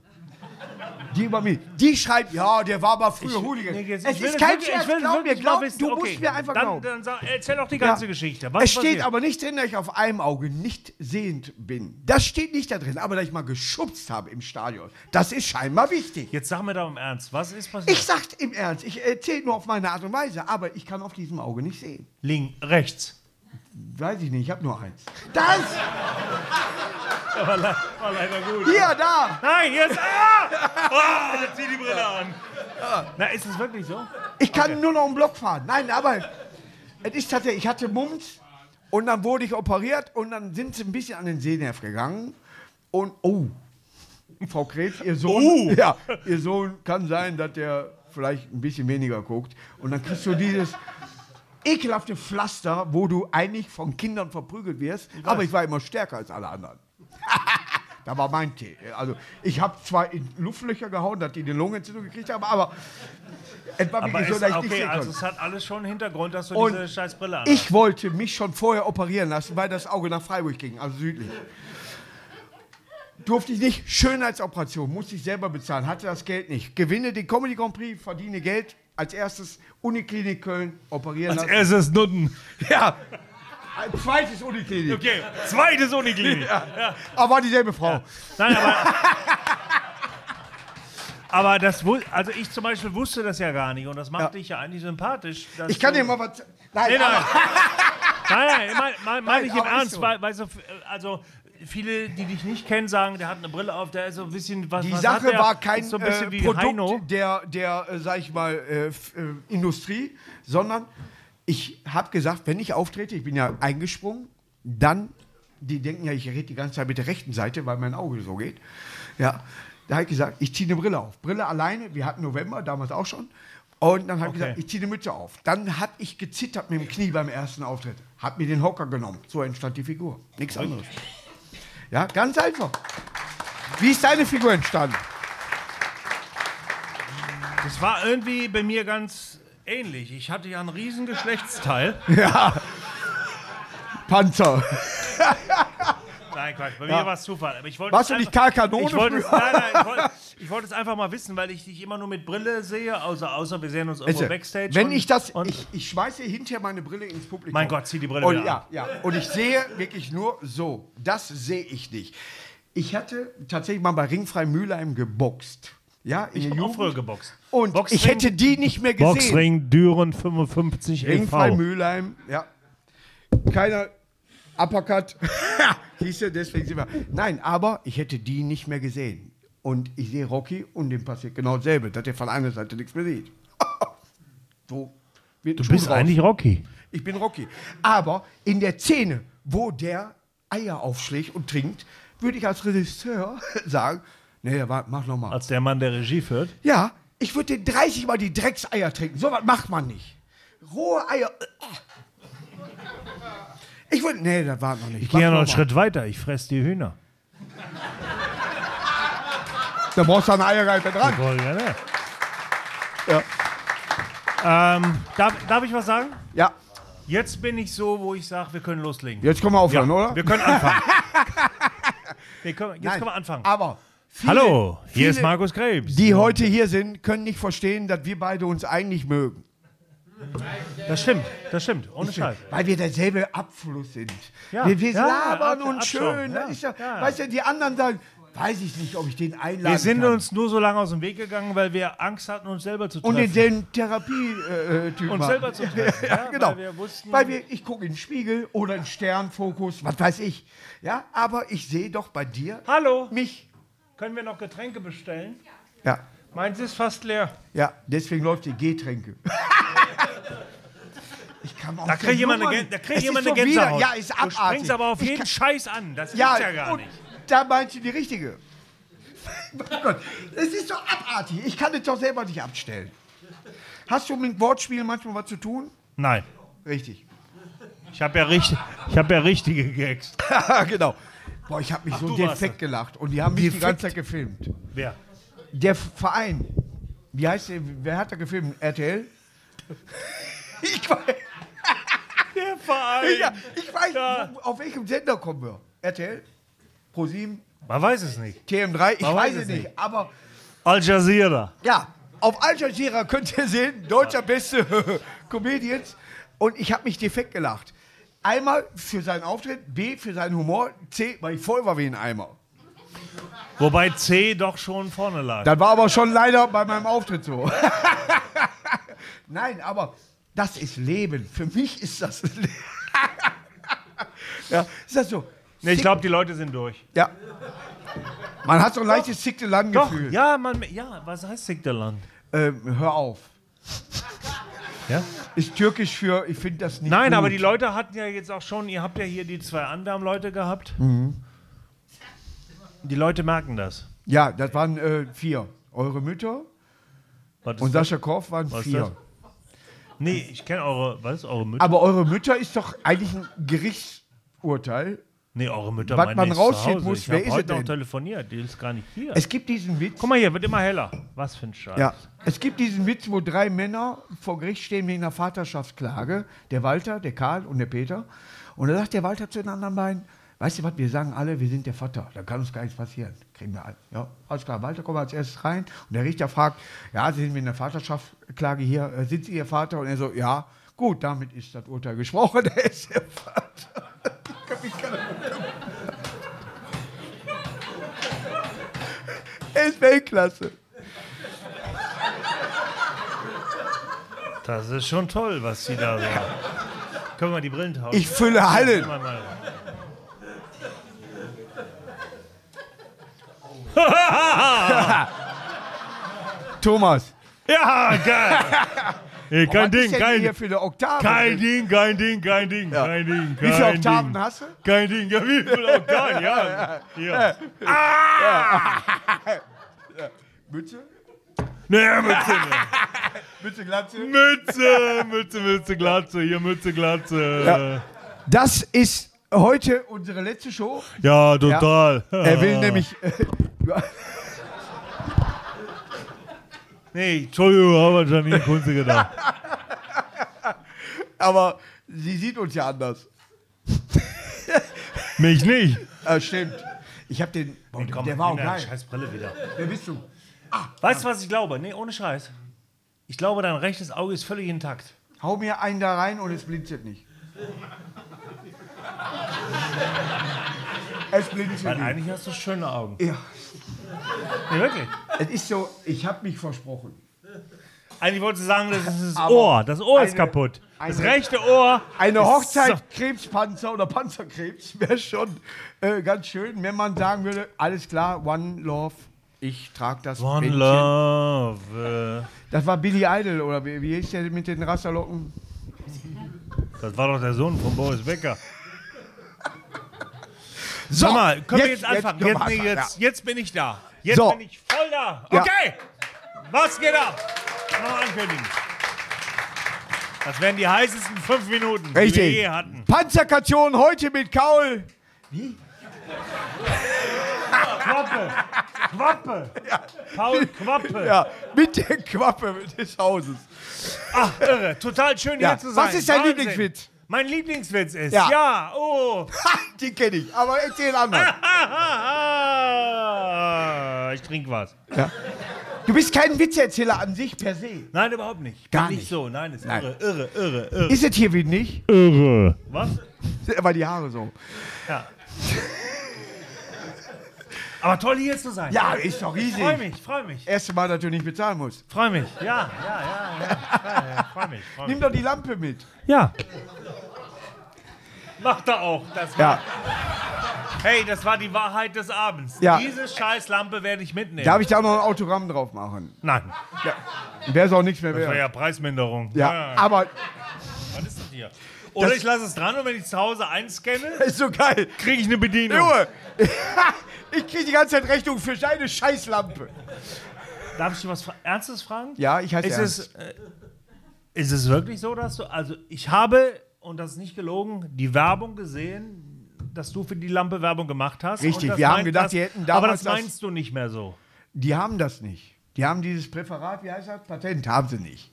[SPEAKER 2] die über mich, die schreibt, ja, der war mal früher Hooligan.
[SPEAKER 3] Nee, jetzt-
[SPEAKER 2] es
[SPEAKER 3] ich will
[SPEAKER 2] ist
[SPEAKER 3] das
[SPEAKER 2] kein
[SPEAKER 3] wirklich-
[SPEAKER 2] Scherz,
[SPEAKER 3] ich will
[SPEAKER 2] glaub mir,
[SPEAKER 3] wirklich mal
[SPEAKER 2] glaub,
[SPEAKER 3] wissen.
[SPEAKER 2] du
[SPEAKER 3] Okay,
[SPEAKER 2] musst mir einfach
[SPEAKER 3] dann,
[SPEAKER 2] glauben.
[SPEAKER 3] Dann sag, erzähl doch die ganze
[SPEAKER 2] Ja.
[SPEAKER 3] Geschichte. Was
[SPEAKER 2] es steht
[SPEAKER 3] passiert?
[SPEAKER 2] aber nicht drin, dass ich auf einem Auge nicht sehend bin. Das steht nicht da drin, aber dass ich mal geschubst habe im Stadion. Das ist scheinbar wichtig.
[SPEAKER 3] Jetzt sag mir doch im Ernst, was ist passiert?
[SPEAKER 2] Ich sag's im Ernst, ich erzähle nur auf meine Art und Weise, aber ich kann auf diesem Auge nicht sehen.
[SPEAKER 3] Link, rechts.
[SPEAKER 2] Weiß ich nicht, ich habe nur eins. Das!
[SPEAKER 3] War, le war leider gut.
[SPEAKER 2] Hier, da!
[SPEAKER 3] Nein, jetzt. Ah! Ah, jetzt zieh die Brille an. Na, ist es wirklich so?
[SPEAKER 2] Ich kann nur noch einen Block fahren. Nein, aber es ist tatsächlich, ich hatte Mumps und dann wurde ich operiert und dann sind sie ein bisschen an den Sehnerv gegangen und oh, Frau Krebs, ihr Sohn,
[SPEAKER 3] Oh.
[SPEAKER 2] ja, ihr Sohn kann sein, dass der vielleicht ein bisschen weniger guckt und dann kriegst du dieses ekelhafte Pflaster, wo du eigentlich von Kindern verprügelt wirst, aber ich war immer stärker als alle anderen. Da war mein Tee. Also ich habe zwar in Luftlöcher gehauen, dass die eine Lungenentzündung gekriegt haben, aber es war wirklich so, dass ich nicht
[SPEAKER 3] okay,
[SPEAKER 2] sehen
[SPEAKER 3] also
[SPEAKER 2] konnte.
[SPEAKER 3] es hat alles schon einen Hintergrund, dass du
[SPEAKER 2] Und
[SPEAKER 3] diese scheiß Brille an
[SPEAKER 2] Ich wollte mich schon vorher operieren lassen, weil das Auge nach Freiburg ging, also südlich. Durfte ich nicht. Schönheitsoperation, musste ich selber bezahlen, hatte das Geld nicht. Gewinne den Comedy Grand Prix, verdiene Geld. Als erstes Uniklinik Köln, operieren
[SPEAKER 3] Als
[SPEAKER 2] lassen.
[SPEAKER 3] erstes Nutten.
[SPEAKER 2] Ja, ein zweites Uniklinik.
[SPEAKER 3] Okay, zweites Uniklinik.
[SPEAKER 2] Aber war dieselbe Frau.
[SPEAKER 3] Nein, aber. aber das also ich zum Beispiel wusste das ja gar nicht und das macht
[SPEAKER 2] Ja.
[SPEAKER 3] dich ja eigentlich sympathisch.
[SPEAKER 2] Ich kann
[SPEAKER 3] du-
[SPEAKER 2] dir mal was. Nein,
[SPEAKER 3] Nee, nein. Nein, nein, mein, mein, mein ich im Ernst,
[SPEAKER 2] so.
[SPEAKER 3] weil, weil so, also viele, die dich nicht kennen, sagen, der hat eine Brille auf, der ist so ein bisschen was.
[SPEAKER 2] Die
[SPEAKER 3] was
[SPEAKER 2] Sache war kein
[SPEAKER 3] so
[SPEAKER 2] äh, Produkt
[SPEAKER 3] Heino.
[SPEAKER 2] der, der äh, sag ich mal, äh, äh, Industrie, sondern ich habe gesagt, wenn ich auftrete, ich bin ja eingesprungen, dann, die denken ja, ich rede die ganze Zeit mit der rechten Seite, weil mein Auge so geht. Ja, da habe ich gesagt, ich ziehe eine Brille auf. Brille alleine, wir hatten November, damals auch schon. Und dann habe ich
[SPEAKER 3] Okay.
[SPEAKER 2] gesagt, ich ziehe eine Mütze auf. Dann habe ich gezittert mit dem Knie beim ersten Auftritt. Habe mir den Hocker genommen. So entstand die Figur. Nichts anderes. Ja, ganz einfach. Wie ist deine Figur entstanden?
[SPEAKER 3] Das war irgendwie bei mir ganz ähnlich. Ich hatte ja einen riesen Geschlechtsteil.
[SPEAKER 2] Panzer.
[SPEAKER 3] Nein, Quatsch. Bei
[SPEAKER 2] Ja.
[SPEAKER 3] mir war es Zufall. Aber ich wollte
[SPEAKER 2] Warst
[SPEAKER 3] es
[SPEAKER 2] du nicht
[SPEAKER 3] einfach-
[SPEAKER 2] Karl Kanone
[SPEAKER 3] Ich wollte es, nein, nein, ich wollte, ich wollte es einfach mal wissen, weil ich dich immer nur mit Brille sehe, außer, außer wir sehen uns irgendwo
[SPEAKER 2] du,
[SPEAKER 3] Backstage.
[SPEAKER 2] Wenn
[SPEAKER 3] und-
[SPEAKER 2] ich das,
[SPEAKER 3] und,
[SPEAKER 2] ich, ich schmeiße hinterher meine Brille ins Publikum.
[SPEAKER 3] Mein Gott, zieh die Brille
[SPEAKER 2] und,
[SPEAKER 3] wieder
[SPEAKER 2] ja,
[SPEAKER 3] ab.
[SPEAKER 2] ja. Und ich sehe wirklich nur so. Das sehe ich nicht. Ich hatte tatsächlich mal bei Ringfrei Mülheim geboxt. Ja, in
[SPEAKER 3] ich habe auch früher geboxt.
[SPEAKER 2] Und
[SPEAKER 3] Boxring-
[SPEAKER 2] ich hätte die nicht mehr gesehen.
[SPEAKER 4] Boxring Düren 55
[SPEAKER 2] Ringfrei
[SPEAKER 4] e.V.
[SPEAKER 2] Mülheim, ja. Keiner Uppercut. Siehst du, deswegen sind wir. Nein, aber ich hätte die nicht mehr gesehen. Und ich sehe Rocky und dem passiert genau dasselbe, dass der von einer Seite nichts mehr sieht. so
[SPEAKER 4] Du
[SPEAKER 2] Schuh
[SPEAKER 4] bist
[SPEAKER 2] draus.
[SPEAKER 4] eigentlich Rocky.
[SPEAKER 2] Ich bin Rocky. Aber in der Szene, wo der Eier aufschlägt und trinkt, würde ich als Regisseur sagen, nee, warte, mach nochmal.
[SPEAKER 3] Als der Mann, der Regie führt.
[SPEAKER 2] Ja, ich würde den 30 Mal die Dreckseier trinken. So was macht man nicht. Rohe Eier. Ich würde. Nee, das war noch nicht.
[SPEAKER 3] Ich gehe ja noch einen. Schritt weiter. Ich fresse die Hühner.
[SPEAKER 2] Da brauchst du eine Eierreife dran.
[SPEAKER 3] Ja, ne?
[SPEAKER 2] Ja.
[SPEAKER 3] Ähm, darf, darf ich was sagen?
[SPEAKER 2] Ja,
[SPEAKER 3] Jetzt bin ich so, wo ich sage, wir können loslegen.
[SPEAKER 2] jetzt können wir aufhören, oder?
[SPEAKER 3] Wir können anfangen. wir können, jetzt
[SPEAKER 2] Nein,
[SPEAKER 3] können wir anfangen.
[SPEAKER 2] Aber. Viele,
[SPEAKER 3] Hallo, hier
[SPEAKER 2] viele,
[SPEAKER 3] ist Markus Krebs.
[SPEAKER 2] Die heute hier sind, können nicht verstehen, dass wir beide uns eigentlich mögen.
[SPEAKER 3] Das stimmt, das stimmt. Ohne Scheiß.
[SPEAKER 2] Weil wir derselbe Abfluss sind.
[SPEAKER 3] Ja.
[SPEAKER 2] Wir, wir
[SPEAKER 3] Ja,
[SPEAKER 2] labern
[SPEAKER 3] Ab-
[SPEAKER 2] und schön.
[SPEAKER 3] ja,
[SPEAKER 2] ist ja,
[SPEAKER 3] ja.
[SPEAKER 2] Weißt du, die anderen sagen, weiß ich nicht, ob ich den einladen
[SPEAKER 3] Wir sind
[SPEAKER 2] kann.
[SPEAKER 3] uns nur so lange aus dem Weg gegangen, weil wir Angst hatten, uns selber zu treffen.
[SPEAKER 2] und denselben Therapie-Typ
[SPEAKER 3] Uns selber zu treffen,
[SPEAKER 2] ja,
[SPEAKER 3] ja,
[SPEAKER 2] genau.
[SPEAKER 3] weil wir wussten-
[SPEAKER 2] Weil wir, ich gucke in den Spiegel oder in Sternfokus, was weiß ich. Ja, aber ich sehe doch bei dir
[SPEAKER 3] Hallo,
[SPEAKER 2] mich.
[SPEAKER 3] können wir noch Getränke bestellen?
[SPEAKER 2] Ja,
[SPEAKER 3] Meins ist fast leer.
[SPEAKER 2] ja, deswegen läuft die Getränke. ich kann auch
[SPEAKER 3] Da kriegt jemand eine, da kriegt jemand eine Gänsehaut.
[SPEAKER 2] Ja, ist
[SPEAKER 3] du
[SPEAKER 2] abartig.
[SPEAKER 3] springst aber auf
[SPEAKER 2] Ich
[SPEAKER 3] jeden
[SPEAKER 2] kann-
[SPEAKER 3] Scheiß an. Das
[SPEAKER 2] Ja,
[SPEAKER 3] gibt's ja gar nicht.
[SPEAKER 2] da meinst du die richtige. mein Gott, es ist so abartig. Ich kann es doch selber nicht abstellen. Hast du mit Wortspielen manchmal was zu tun?
[SPEAKER 3] Nein.
[SPEAKER 2] Richtig.
[SPEAKER 3] Ich habe ja, richtig, ich hab ja richtige Gags.
[SPEAKER 2] genau. Boah, ich habe mich so
[SPEAKER 3] du warst
[SPEAKER 2] defekt gelacht und die haben mich die ganze Zeit gefilmt.
[SPEAKER 3] Wer?
[SPEAKER 2] Der Verein, wie heißt der, wer hat da gefilmt? RTL? ich weiß,
[SPEAKER 3] Der Verein.
[SPEAKER 2] ja, ich weiß
[SPEAKER 3] Ja.
[SPEAKER 2] auf welchem Sender kommen wir? RTL? Pro7?
[SPEAKER 3] Man weiß es nicht.
[SPEAKER 2] TM3? Ich
[SPEAKER 3] Man
[SPEAKER 2] weiß es nicht,
[SPEAKER 3] nicht.
[SPEAKER 2] aber
[SPEAKER 3] Al Jazeera.
[SPEAKER 2] Ja, auf Al Jazeera könnt ihr sehen, deutscher beste Comedians. Und ich habe mich defekt gelacht. Einmal für seinen Auftritt, B für seinen Humor, C, weil ich voll war wie ein Eimer.
[SPEAKER 3] Wobei C doch schon vorne lag.
[SPEAKER 2] Das war aber schon leider bei meinem Auftritt so. Nein, aber das ist Leben. Für mich ist das Leben. ja, ist das so?
[SPEAKER 3] Nee, ich glaube, die Leute sind durch.
[SPEAKER 2] Ja. Man hat so ein leichtes
[SPEAKER 3] Doch,
[SPEAKER 2] Sickte-Land-Gefühl.
[SPEAKER 3] ja, man, ja, was heißt Sigdeland?
[SPEAKER 2] Ähm, hör auf.
[SPEAKER 3] Ja?
[SPEAKER 2] Ist türkisch für, ich finde das nicht
[SPEAKER 3] Nein,
[SPEAKER 2] gut.
[SPEAKER 3] aber die Leute hatten ja jetzt auch schon, ihr habt ja hier die zwei Anwärmleute gehabt.
[SPEAKER 2] Mhm.
[SPEAKER 3] Die Leute merken das.
[SPEAKER 2] Ja, das waren äh, vier. Eure Mütter und? Sascha Korf waren
[SPEAKER 3] Was
[SPEAKER 2] vier.
[SPEAKER 3] Nee, ich kenne eure, was ist eure Mütter?
[SPEAKER 2] Aber eure Mütter ist doch eigentlich ein Gerichtsurteil.
[SPEAKER 3] nee, eure Mütter
[SPEAKER 2] was man
[SPEAKER 3] Hause.
[SPEAKER 2] muss,
[SPEAKER 3] ich
[SPEAKER 2] wer ist
[SPEAKER 3] heute
[SPEAKER 2] es
[SPEAKER 3] noch
[SPEAKER 2] denn?
[SPEAKER 3] telefoniert, die ist gar nicht hier.
[SPEAKER 2] Es gibt diesen Witz.
[SPEAKER 3] Guck mal hier, wird immer heller. Was für ein Scheiß.
[SPEAKER 2] Ja, es gibt diesen Witz, wo drei Männer vor Gericht stehen wegen einer Vaterschaftsklage. Der Walter, der Karl und der Peter. Und da sagt der Walter zu den anderen beiden, weißt du was, wir sagen alle, wir sind der Vater. Da kann uns gar nichts passieren. Kriegen wir alle. Ja, alles klar. Walter kommt als erstes rein und der Richter fragt, ja, Sie sind wegen der Vaterschaftsklage hier. Äh, Sind Sie Ihr Vater? Und er so, ja, gut, damit ist das Urteil gesprochen. Er ist der Vater. Er ist Weltklasse.
[SPEAKER 3] Das ist schon toll, was sie da so. Können wir die Brillen tauschen?
[SPEAKER 2] Ich fülle Hallen.
[SPEAKER 3] Mal, mal.
[SPEAKER 2] Thomas.
[SPEAKER 3] Ja, geil. Ey, kein
[SPEAKER 2] Was
[SPEAKER 3] Ding, kein,
[SPEAKER 2] Oktave?
[SPEAKER 3] kein Ding, kein Ding, kein Ding,
[SPEAKER 2] Ja.
[SPEAKER 3] kein Ding.
[SPEAKER 2] Wie viele
[SPEAKER 3] kein
[SPEAKER 2] Oktaven
[SPEAKER 3] Ding.
[SPEAKER 2] hast du?
[SPEAKER 3] Kein Ding, ja, wie viele Oktaven? Ja. ja.
[SPEAKER 2] Mütze?
[SPEAKER 3] Nee, Mütze,
[SPEAKER 2] Mütze, Glatze?
[SPEAKER 3] Mütze, Mütze, Mütze, Glatze, hier Mütze, Glatze. Ja,
[SPEAKER 2] Das ist heute unsere letzte Show.
[SPEAKER 3] total.
[SPEAKER 2] Er will nämlich.
[SPEAKER 3] Nee, Entschuldigung, aber Janine Kunze gedacht.
[SPEAKER 2] aber sie sieht uns ja anders.
[SPEAKER 3] Mich nicht.
[SPEAKER 2] Äh, stimmt. Ich hab den. Boah,
[SPEAKER 3] Komm,
[SPEAKER 2] der war auch
[SPEAKER 3] nimm deine
[SPEAKER 2] geil.
[SPEAKER 3] scheiß Brille wieder.
[SPEAKER 2] Wer bist du?
[SPEAKER 3] Weißt du, was ich glaube? Nee, ohne Scheiß. Ich glaube, dein rechtes Auge ist völlig intakt.
[SPEAKER 2] Hau mir einen da rein und es blinzelt nicht. Es blinzelt
[SPEAKER 3] Weil eigentlich hast du schöne Augen.
[SPEAKER 2] Ja,
[SPEAKER 3] Nee, wirklich.
[SPEAKER 2] es ist so, ich habe mich versprochen.
[SPEAKER 3] Eigentlich wolltest du sagen, das ist das
[SPEAKER 2] Aber
[SPEAKER 3] Ohr. Das Ohr ist
[SPEAKER 2] eine-
[SPEAKER 3] kaputt. Das
[SPEAKER 2] eine-
[SPEAKER 3] rechte Ohr.
[SPEAKER 2] Eine Hochzeit Krebspanzer oder Panzerkrebs wäre schon äh, ganz schön, wenn man sagen würde, alles klar, One Love, ich trage das.
[SPEAKER 3] One
[SPEAKER 2] Bändchen.
[SPEAKER 3] Love.
[SPEAKER 2] Das war Billy Idol oder wie, wie hieß der mit den Rasterlocken?
[SPEAKER 3] Das war doch der Sohn von Boris Becker.
[SPEAKER 2] So,
[SPEAKER 3] Sag mal, können wir
[SPEAKER 2] jetzt-
[SPEAKER 3] jetzt anfangen?
[SPEAKER 2] jetzt
[SPEAKER 3] Jetzt, nee, jetzt, jetzt bin ich da. Jetzt
[SPEAKER 2] So.
[SPEAKER 3] bin ich voll da.
[SPEAKER 2] Ja.
[SPEAKER 3] Okay. Was geht ab? Noch ankündigen. Das wären die heißesten fünf Minuten, die wir
[SPEAKER 2] Richtig.
[SPEAKER 3] je hatten.
[SPEAKER 2] Panzerkation heute mit Kaul.
[SPEAKER 3] Quappe. Quappe. Paul Quappe.
[SPEAKER 2] Ja, mit der Quappe des Hauses.
[SPEAKER 3] Ach, irre. Total schön
[SPEAKER 2] Ja.
[SPEAKER 3] hier zu sein.
[SPEAKER 2] Was ist dein. Lieblingswitz?
[SPEAKER 3] Mein Lieblingswitz ist,
[SPEAKER 2] Ja.
[SPEAKER 3] ja, oh.
[SPEAKER 2] Den kenne ich, aber erzähl anders.
[SPEAKER 3] ich trinke was.
[SPEAKER 2] Du bist kein Witzeerzähler an sich per se.
[SPEAKER 3] Nein, überhaupt nicht. Ich
[SPEAKER 2] Gar
[SPEAKER 3] bin
[SPEAKER 2] nicht.
[SPEAKER 3] so. Nein, ist
[SPEAKER 2] Nein.
[SPEAKER 3] irre, irre, irre, irre.
[SPEAKER 2] Ist es hier wie nicht?
[SPEAKER 4] Irre.
[SPEAKER 3] Was?
[SPEAKER 2] Aber die Haare so.
[SPEAKER 3] Ja. Aber toll hier zu sein.
[SPEAKER 2] Ja, ist doch riesig.
[SPEAKER 3] Freu mich, freu mich.
[SPEAKER 2] Erste Mal, dass du nicht bezahlen musst.
[SPEAKER 3] Freu mich. Ja, ja, ja, ja. ja, ja freu mich, freu
[SPEAKER 2] Nimm
[SPEAKER 3] mich.
[SPEAKER 2] doch die Lampe mit.
[SPEAKER 3] Ja. Macht er auch. Das war,
[SPEAKER 2] Ja,
[SPEAKER 3] Hey, das war die Wahrheit des Abends.
[SPEAKER 2] Ja.
[SPEAKER 3] Diese Scheißlampe werde ich mitnehmen.
[SPEAKER 2] darf ich da noch ein Autogramm drauf machen?
[SPEAKER 3] Nein.
[SPEAKER 2] Ja. Wäre es auch nichts mehr
[SPEAKER 3] Das war
[SPEAKER 2] wert.
[SPEAKER 3] ja Preisminderung.
[SPEAKER 2] Ja, aber
[SPEAKER 3] Was ist das hier? Oder
[SPEAKER 2] Das-
[SPEAKER 3] ich lasse es dran und wenn ich zu Hause einscanne,
[SPEAKER 2] ist so geil.
[SPEAKER 3] kriege ich eine Bedienung.
[SPEAKER 2] Junge, ich kriege die ganze Zeit Rechnung für deine Scheißlampe.
[SPEAKER 3] Darf ich dir was Ernstes fragen?
[SPEAKER 2] Ja, ich heiße
[SPEAKER 3] Ist
[SPEAKER 2] Ernst.
[SPEAKER 3] es, äh, ist es wirklich so, dass du, also ich habe, und das ist nicht gelogen, die Werbung gesehen, dass du für die Lampe Werbung gemacht hast.
[SPEAKER 2] Richtig,
[SPEAKER 3] das
[SPEAKER 2] wir haben gedacht,
[SPEAKER 3] das,
[SPEAKER 2] die hätten
[SPEAKER 3] Aber
[SPEAKER 2] damals
[SPEAKER 3] das
[SPEAKER 2] das-
[SPEAKER 3] meinst du nicht mehr so.
[SPEAKER 2] Die haben das nicht. Die haben dieses Präparat, wie heißt das? Patent, haben sie nicht.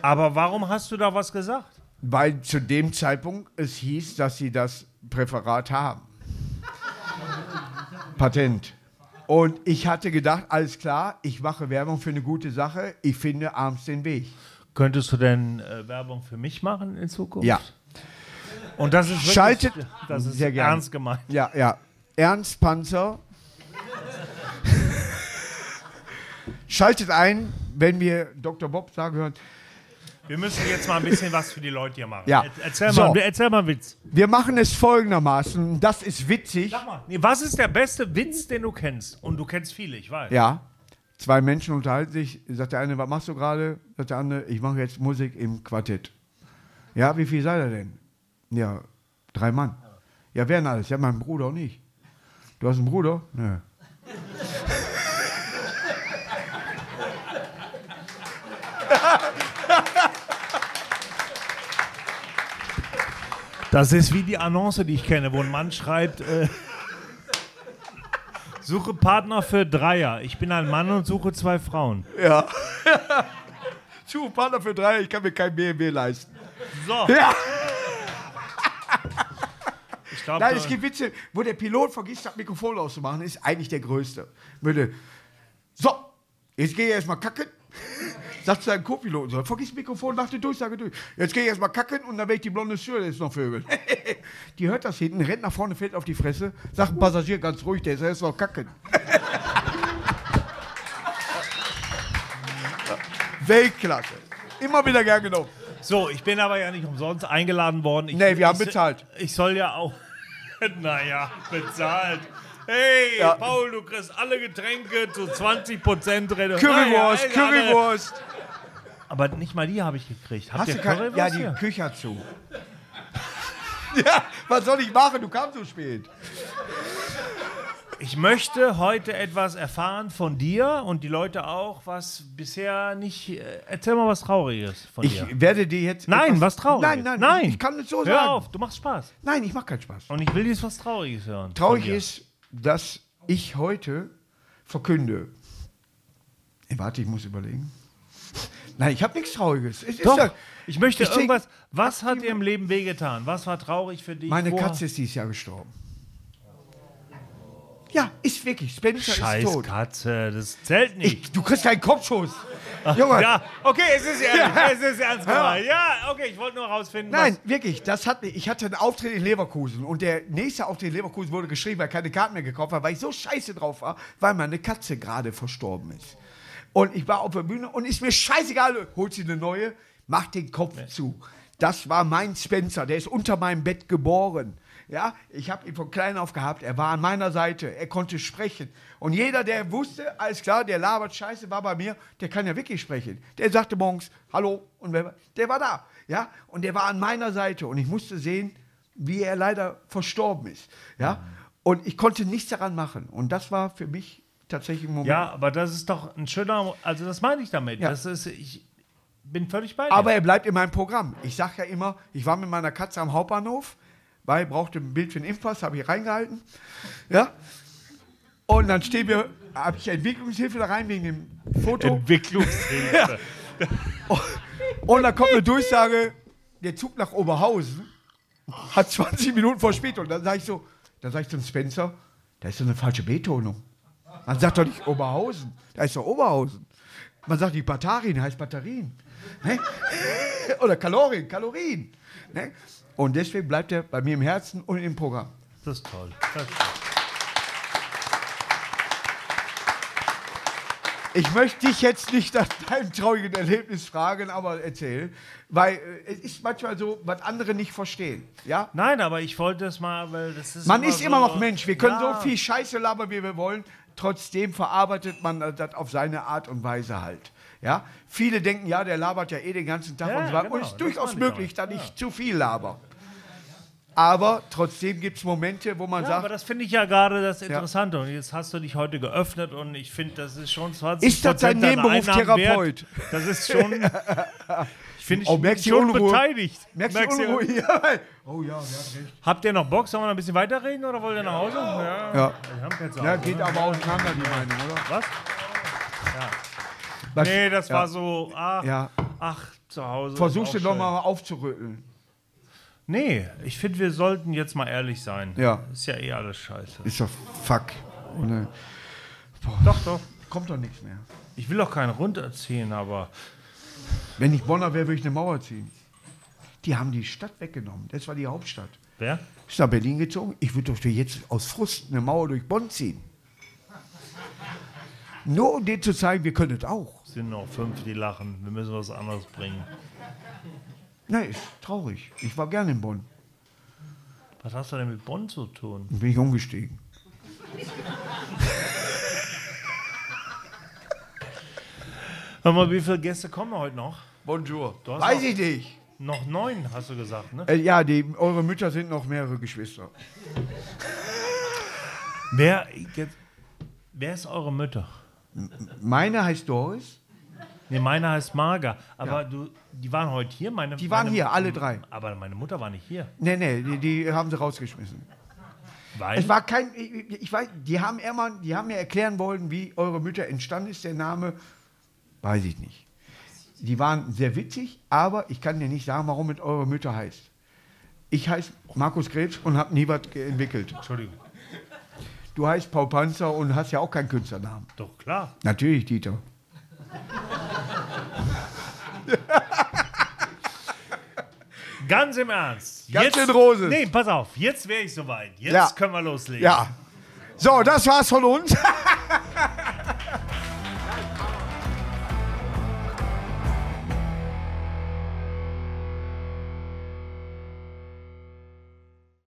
[SPEAKER 3] Aber warum hast du da was gesagt?
[SPEAKER 2] Weil zu dem Zeitpunkt es hieß, dass sie das Präparat haben. Patent. Und ich hatte gedacht, alles klar, ich mache Werbung für eine gute Sache, ich finde abends den Weg.
[SPEAKER 3] Könntest du denn äh, Werbung für mich machen in Zukunft?
[SPEAKER 2] Ja.
[SPEAKER 3] Und das ist wirklich,
[SPEAKER 2] Schaltet-
[SPEAKER 3] das ist
[SPEAKER 2] Sehr gerne.
[SPEAKER 3] ernst gemeint.
[SPEAKER 2] Ja, ja. Ernst Panzer. Schaltet ein, wenn wir Dr. Bob sagen hören.
[SPEAKER 3] Wir müssen jetzt mal ein bisschen was für die Leute hier machen.
[SPEAKER 2] Ja.
[SPEAKER 3] Er- Erzähl,
[SPEAKER 2] So.
[SPEAKER 3] mal, erzähl mal einen Witz.
[SPEAKER 2] Wir machen es folgendermaßen, das ist witzig.
[SPEAKER 3] Sag mal, nee, was ist der beste Witz, den du kennst? Und du kennst viele, ich weiß.
[SPEAKER 2] Ja. Zwei Menschen unterhalten sich, sagt der eine, was machst du gerade? Sagt der andere, ich mache jetzt Musik im Quartett. Ja, wie viel seid ihr denn? Ja, drei Mann. Ja, wer denn alles? Ja, mein Bruder und ich. Du hast einen Bruder? Nö.
[SPEAKER 3] Das ist wie die Annonce, die ich kenne, wo ein Mann schreibt, äh, suche Partner für Dreier. Ich bin ein Mann und suche zwei Frauen.
[SPEAKER 2] Ja. Zu, Partner für drei, ich kann mir kein BMW leisten.
[SPEAKER 3] So.
[SPEAKER 2] Ja.
[SPEAKER 3] Ich glaube,
[SPEAKER 2] Nein, es gibt Witze, wo der Pilot vergisst, das Mikrofon auszumachen, ist eigentlich der Größte. Würde, so, jetzt gehe ich erstmal kacken. Sagt sein Co-Pilot, so, vergiss das Mikrofon, nach der Durchsage durch. Jetzt gehe ich erstmal kacken und dann werde ich die blonde Stewardess noch vögeln. die hört das hinten, rennt nach vorne, fällt auf die Fresse, sagt ein Passagier ganz ruhig, der ist erst noch kacken. Weltklasse. Immer wieder gern genommen.
[SPEAKER 3] so, ich bin aber ja nicht umsonst eingeladen worden. Ich,
[SPEAKER 2] Nee, wir haben
[SPEAKER 3] ich,
[SPEAKER 2] bezahlt.
[SPEAKER 3] Ich soll ja auch. naja, bezahlt. Hey,
[SPEAKER 2] Ja.
[SPEAKER 3] Paul, du kriegst alle Getränke zu 20% Reduktion.
[SPEAKER 2] Currywurst,
[SPEAKER 3] egal.
[SPEAKER 2] Currywurst.
[SPEAKER 3] Aber nicht mal die habe ich gekriegt. Habt
[SPEAKER 2] Hast
[SPEAKER 3] ihr
[SPEAKER 2] du
[SPEAKER 3] Currywurst
[SPEAKER 2] ja, die
[SPEAKER 3] hier?
[SPEAKER 2] Küche hat zu. ja, was soll ich machen? Du kamst so spät.
[SPEAKER 3] Ich möchte heute etwas erfahren von dir und die Leute auch, was bisher nicht. Äh, erzähl mal was Trauriges von
[SPEAKER 2] Ich
[SPEAKER 3] dir.
[SPEAKER 2] werde dir jetzt.
[SPEAKER 3] Nein,
[SPEAKER 2] etwas-
[SPEAKER 3] was Trauriges.
[SPEAKER 2] Nein, nein,
[SPEAKER 3] nein.
[SPEAKER 2] Ich, ich kann es so
[SPEAKER 3] Hör
[SPEAKER 2] sagen.
[SPEAKER 3] auf, du machst Spaß.
[SPEAKER 2] Nein, ich mache keinen Spaß.
[SPEAKER 3] Und ich will jetzt was Trauriges hören.
[SPEAKER 2] Traurig
[SPEAKER 3] von dir.
[SPEAKER 2] ist, dass ich heute verkünde. Ey, warte, ich muss überlegen. Nein, ich habe nichts Trauriges. Es ist
[SPEAKER 3] Doch,
[SPEAKER 2] ja-
[SPEAKER 3] ich möchte
[SPEAKER 2] Ich
[SPEAKER 3] irgendwas. Was hat dir im Leben wehgetan? Was war traurig für dich?
[SPEAKER 2] Meine Katze ist dieses Jahr gestorben. Ja, ist wirklich. Spencer
[SPEAKER 3] Scheiß
[SPEAKER 2] ist tot.
[SPEAKER 3] Katze, das zählt nicht.
[SPEAKER 2] Ich, du kriegst keinen Kopfschuss. Junge,
[SPEAKER 3] ja, okay, es ist ehrlich,
[SPEAKER 2] Ja.
[SPEAKER 3] es ist ernst gemeint. Ja, okay, ich wollte nur rausfinden,
[SPEAKER 2] Nein, wirklich, das hat ich hatte einen Auftritt in Leverkusen und der nächste Auftritt in Leverkusen wurde geschrieben, weil keine Karten mehr gekauft haben, weil ich so scheiße drauf war, weil meine Katze gerade verstorben ist. Und ich war auf der Bühne und ist mir scheißegal, holt sie eine neue, macht den Kopf zu. Das war mein Spencer, der ist unter meinem Bett geboren. Ja, ich habe ihn von klein auf gehabt, er war an meiner Seite, er konnte sprechen. Und jeder, der wusste, alles klar, der labert Scheiße, war bei mir, der kann ja wirklich sprechen. Der sagte morgens, hallo, und wer, der war da. Ja, und der war an meiner Seite und ich musste sehen, wie er leider verstorben ist. Ja, und ich konnte nichts daran machen. Und das war für mich tatsächlich ein Moment.
[SPEAKER 3] Ja, aber das ist doch ein schöner, also das meine ich damit.
[SPEAKER 2] Ja.
[SPEAKER 3] Das ist, ich bin völlig bei dir.
[SPEAKER 2] Aber er bleibt in meinem Programm. Ich sage ja immer, ich war mit meiner Katze am Hauptbahnhof, weil ich brauchte ein Bild für den Impfpass, habe ich reingehalten. Ja. Und dann stehen wir, habe ich Entwicklungshilfe da rein wegen dem Foto.
[SPEAKER 3] Entwicklungshilfe.
[SPEAKER 2] Und dann kommt eine Durchsage, der Zug nach Oberhausen hat 20 Minuten Verspätung. Dann sage ich so, dann sage ich zum Spencer, da ist so eine falsche Betonung. Man sagt doch nicht Oberhausen, da ist doch Oberhausen. Man sagt nicht Batterien, heißt Batterien. Ne? Oder Kalorien, Kalorien. Ne? Und deswegen bleibt er bei mir im Herzen und im Programm.
[SPEAKER 3] Das ist toll. Das ist toll.
[SPEAKER 2] Ich möchte dich jetzt nicht nach deinem traurigen Erlebnis fragen, aber erzähl. Weil äh, es ist manchmal so, was andere nicht verstehen. Ja?
[SPEAKER 3] Nein, aber ich wollte es mal, weil das ist.
[SPEAKER 2] Man ist
[SPEAKER 3] so-
[SPEAKER 2] immer noch Mensch. Wir können
[SPEAKER 3] Ja.
[SPEAKER 2] so viel Scheiße labern, wie wir wollen. Trotzdem verarbeitet man das auf seine Art und Weise halt. Ja? Viele denken, ja, der labert ja eh den ganzen Tag
[SPEAKER 3] Ja,
[SPEAKER 2] und so weiter.
[SPEAKER 3] genau,
[SPEAKER 2] und es ist durchaus möglich, dass ich zu viel laber. Aber trotzdem gibt es Momente, wo man
[SPEAKER 3] Ja,
[SPEAKER 2] sagt,
[SPEAKER 3] aber das finde ich ja gerade das Interessante. Und jetzt hast du dich heute geöffnet und ich finde, das ist schon 20
[SPEAKER 2] Ist das dein Nebenberuf,
[SPEAKER 3] wert.
[SPEAKER 2] Therapeut?
[SPEAKER 3] Das ist schon. Ich finde, ich
[SPEAKER 2] Oh,
[SPEAKER 3] bin
[SPEAKER 2] merkst
[SPEAKER 3] schon
[SPEAKER 2] Unruhe?
[SPEAKER 3] beteiligt.
[SPEAKER 2] merkst du Unruhe? Ja. Oh ja, der hat recht.
[SPEAKER 3] Habt ihr noch Bock? Sollen wir noch ein bisschen weiterreden oder wollt ihr nach Hause? Ja.
[SPEAKER 2] Ja. Ja,
[SPEAKER 3] auch,
[SPEAKER 2] geht
[SPEAKER 3] ne?
[SPEAKER 2] aber auseinander, die Meinung, oder?
[SPEAKER 3] Was?
[SPEAKER 2] Was-
[SPEAKER 3] Nee, das
[SPEAKER 2] ja.
[SPEAKER 3] war so. Ach,
[SPEAKER 2] Ja.
[SPEAKER 3] ach zu Hause.
[SPEAKER 2] Versuchst du nochmal aufzurütteln.
[SPEAKER 3] Nee, ich finde, wir sollten jetzt mal ehrlich sein.
[SPEAKER 2] Ja.
[SPEAKER 3] Ist ja eh alles scheiße.
[SPEAKER 2] Ist doch fuck. Ohne,
[SPEAKER 3] Doch, doch.
[SPEAKER 2] kommt doch nichts mehr.
[SPEAKER 3] Ich will doch keinen runterziehen, aber.
[SPEAKER 2] Wenn ich Bonner wäre, würde ich eine Mauer ziehen. Die haben die Stadt weggenommen. Das war die Hauptstadt.
[SPEAKER 3] Wer?
[SPEAKER 2] Ist nach Berlin gezogen. Ich würde doch jetzt aus Frust eine Mauer durch Bonn ziehen. Nur um denen zu zeigen, wir können es auch.
[SPEAKER 3] Es sind noch fünf, die lachen. Wir müssen was anderes bringen.
[SPEAKER 2] Nein, ist traurig. Ich war gerne in Bonn.
[SPEAKER 3] Was hast du denn mit Bonn zu tun?
[SPEAKER 2] Dann bin ich umgestiegen.
[SPEAKER 3] Hör mal, wie viele Gäste kommen heute noch?
[SPEAKER 2] Bonjour. Weiß ich nicht.
[SPEAKER 3] Noch neun, hast du gesagt, ne?
[SPEAKER 2] Äh, ja, die, eure Mütter sind noch mehrere Geschwister.
[SPEAKER 3] Wer, jetzt, wer ist eure Mütter?
[SPEAKER 2] Meine heißt Doris.
[SPEAKER 3] Ne, meine heißt Marga. Aber du, die waren heute hier? Meine,
[SPEAKER 2] Die waren
[SPEAKER 3] meine,
[SPEAKER 2] hier, alle drei.
[SPEAKER 3] Aber meine Mutter war nicht hier.
[SPEAKER 2] Nee, nee, die, die haben sie rausgeschmissen.
[SPEAKER 3] Weil?
[SPEAKER 2] Es war kein, ich, ich weiß, die haben, immer, die haben mir erklären wollen, wie eure Mütter entstanden ist, der Name, weiß ich nicht. Die waren sehr witzig, aber ich kann dir nicht sagen, warum es eure Mütter heißt. Ich heiße Markus Krebs und habe nie was entwickelt.
[SPEAKER 3] Entschuldigung.
[SPEAKER 2] Du heißt Paul Panzer und hast ja auch keinen Künstlernamen.
[SPEAKER 3] Doch, klar.
[SPEAKER 2] Natürlich, Dieter.
[SPEAKER 3] Ganz im Ernst.
[SPEAKER 2] Ganz in Roses.
[SPEAKER 3] Nee, pass auf. Jetzt wäre ich soweit. Jetzt
[SPEAKER 2] Ja.
[SPEAKER 3] können wir loslegen.
[SPEAKER 2] Ja. So, das war's von uns.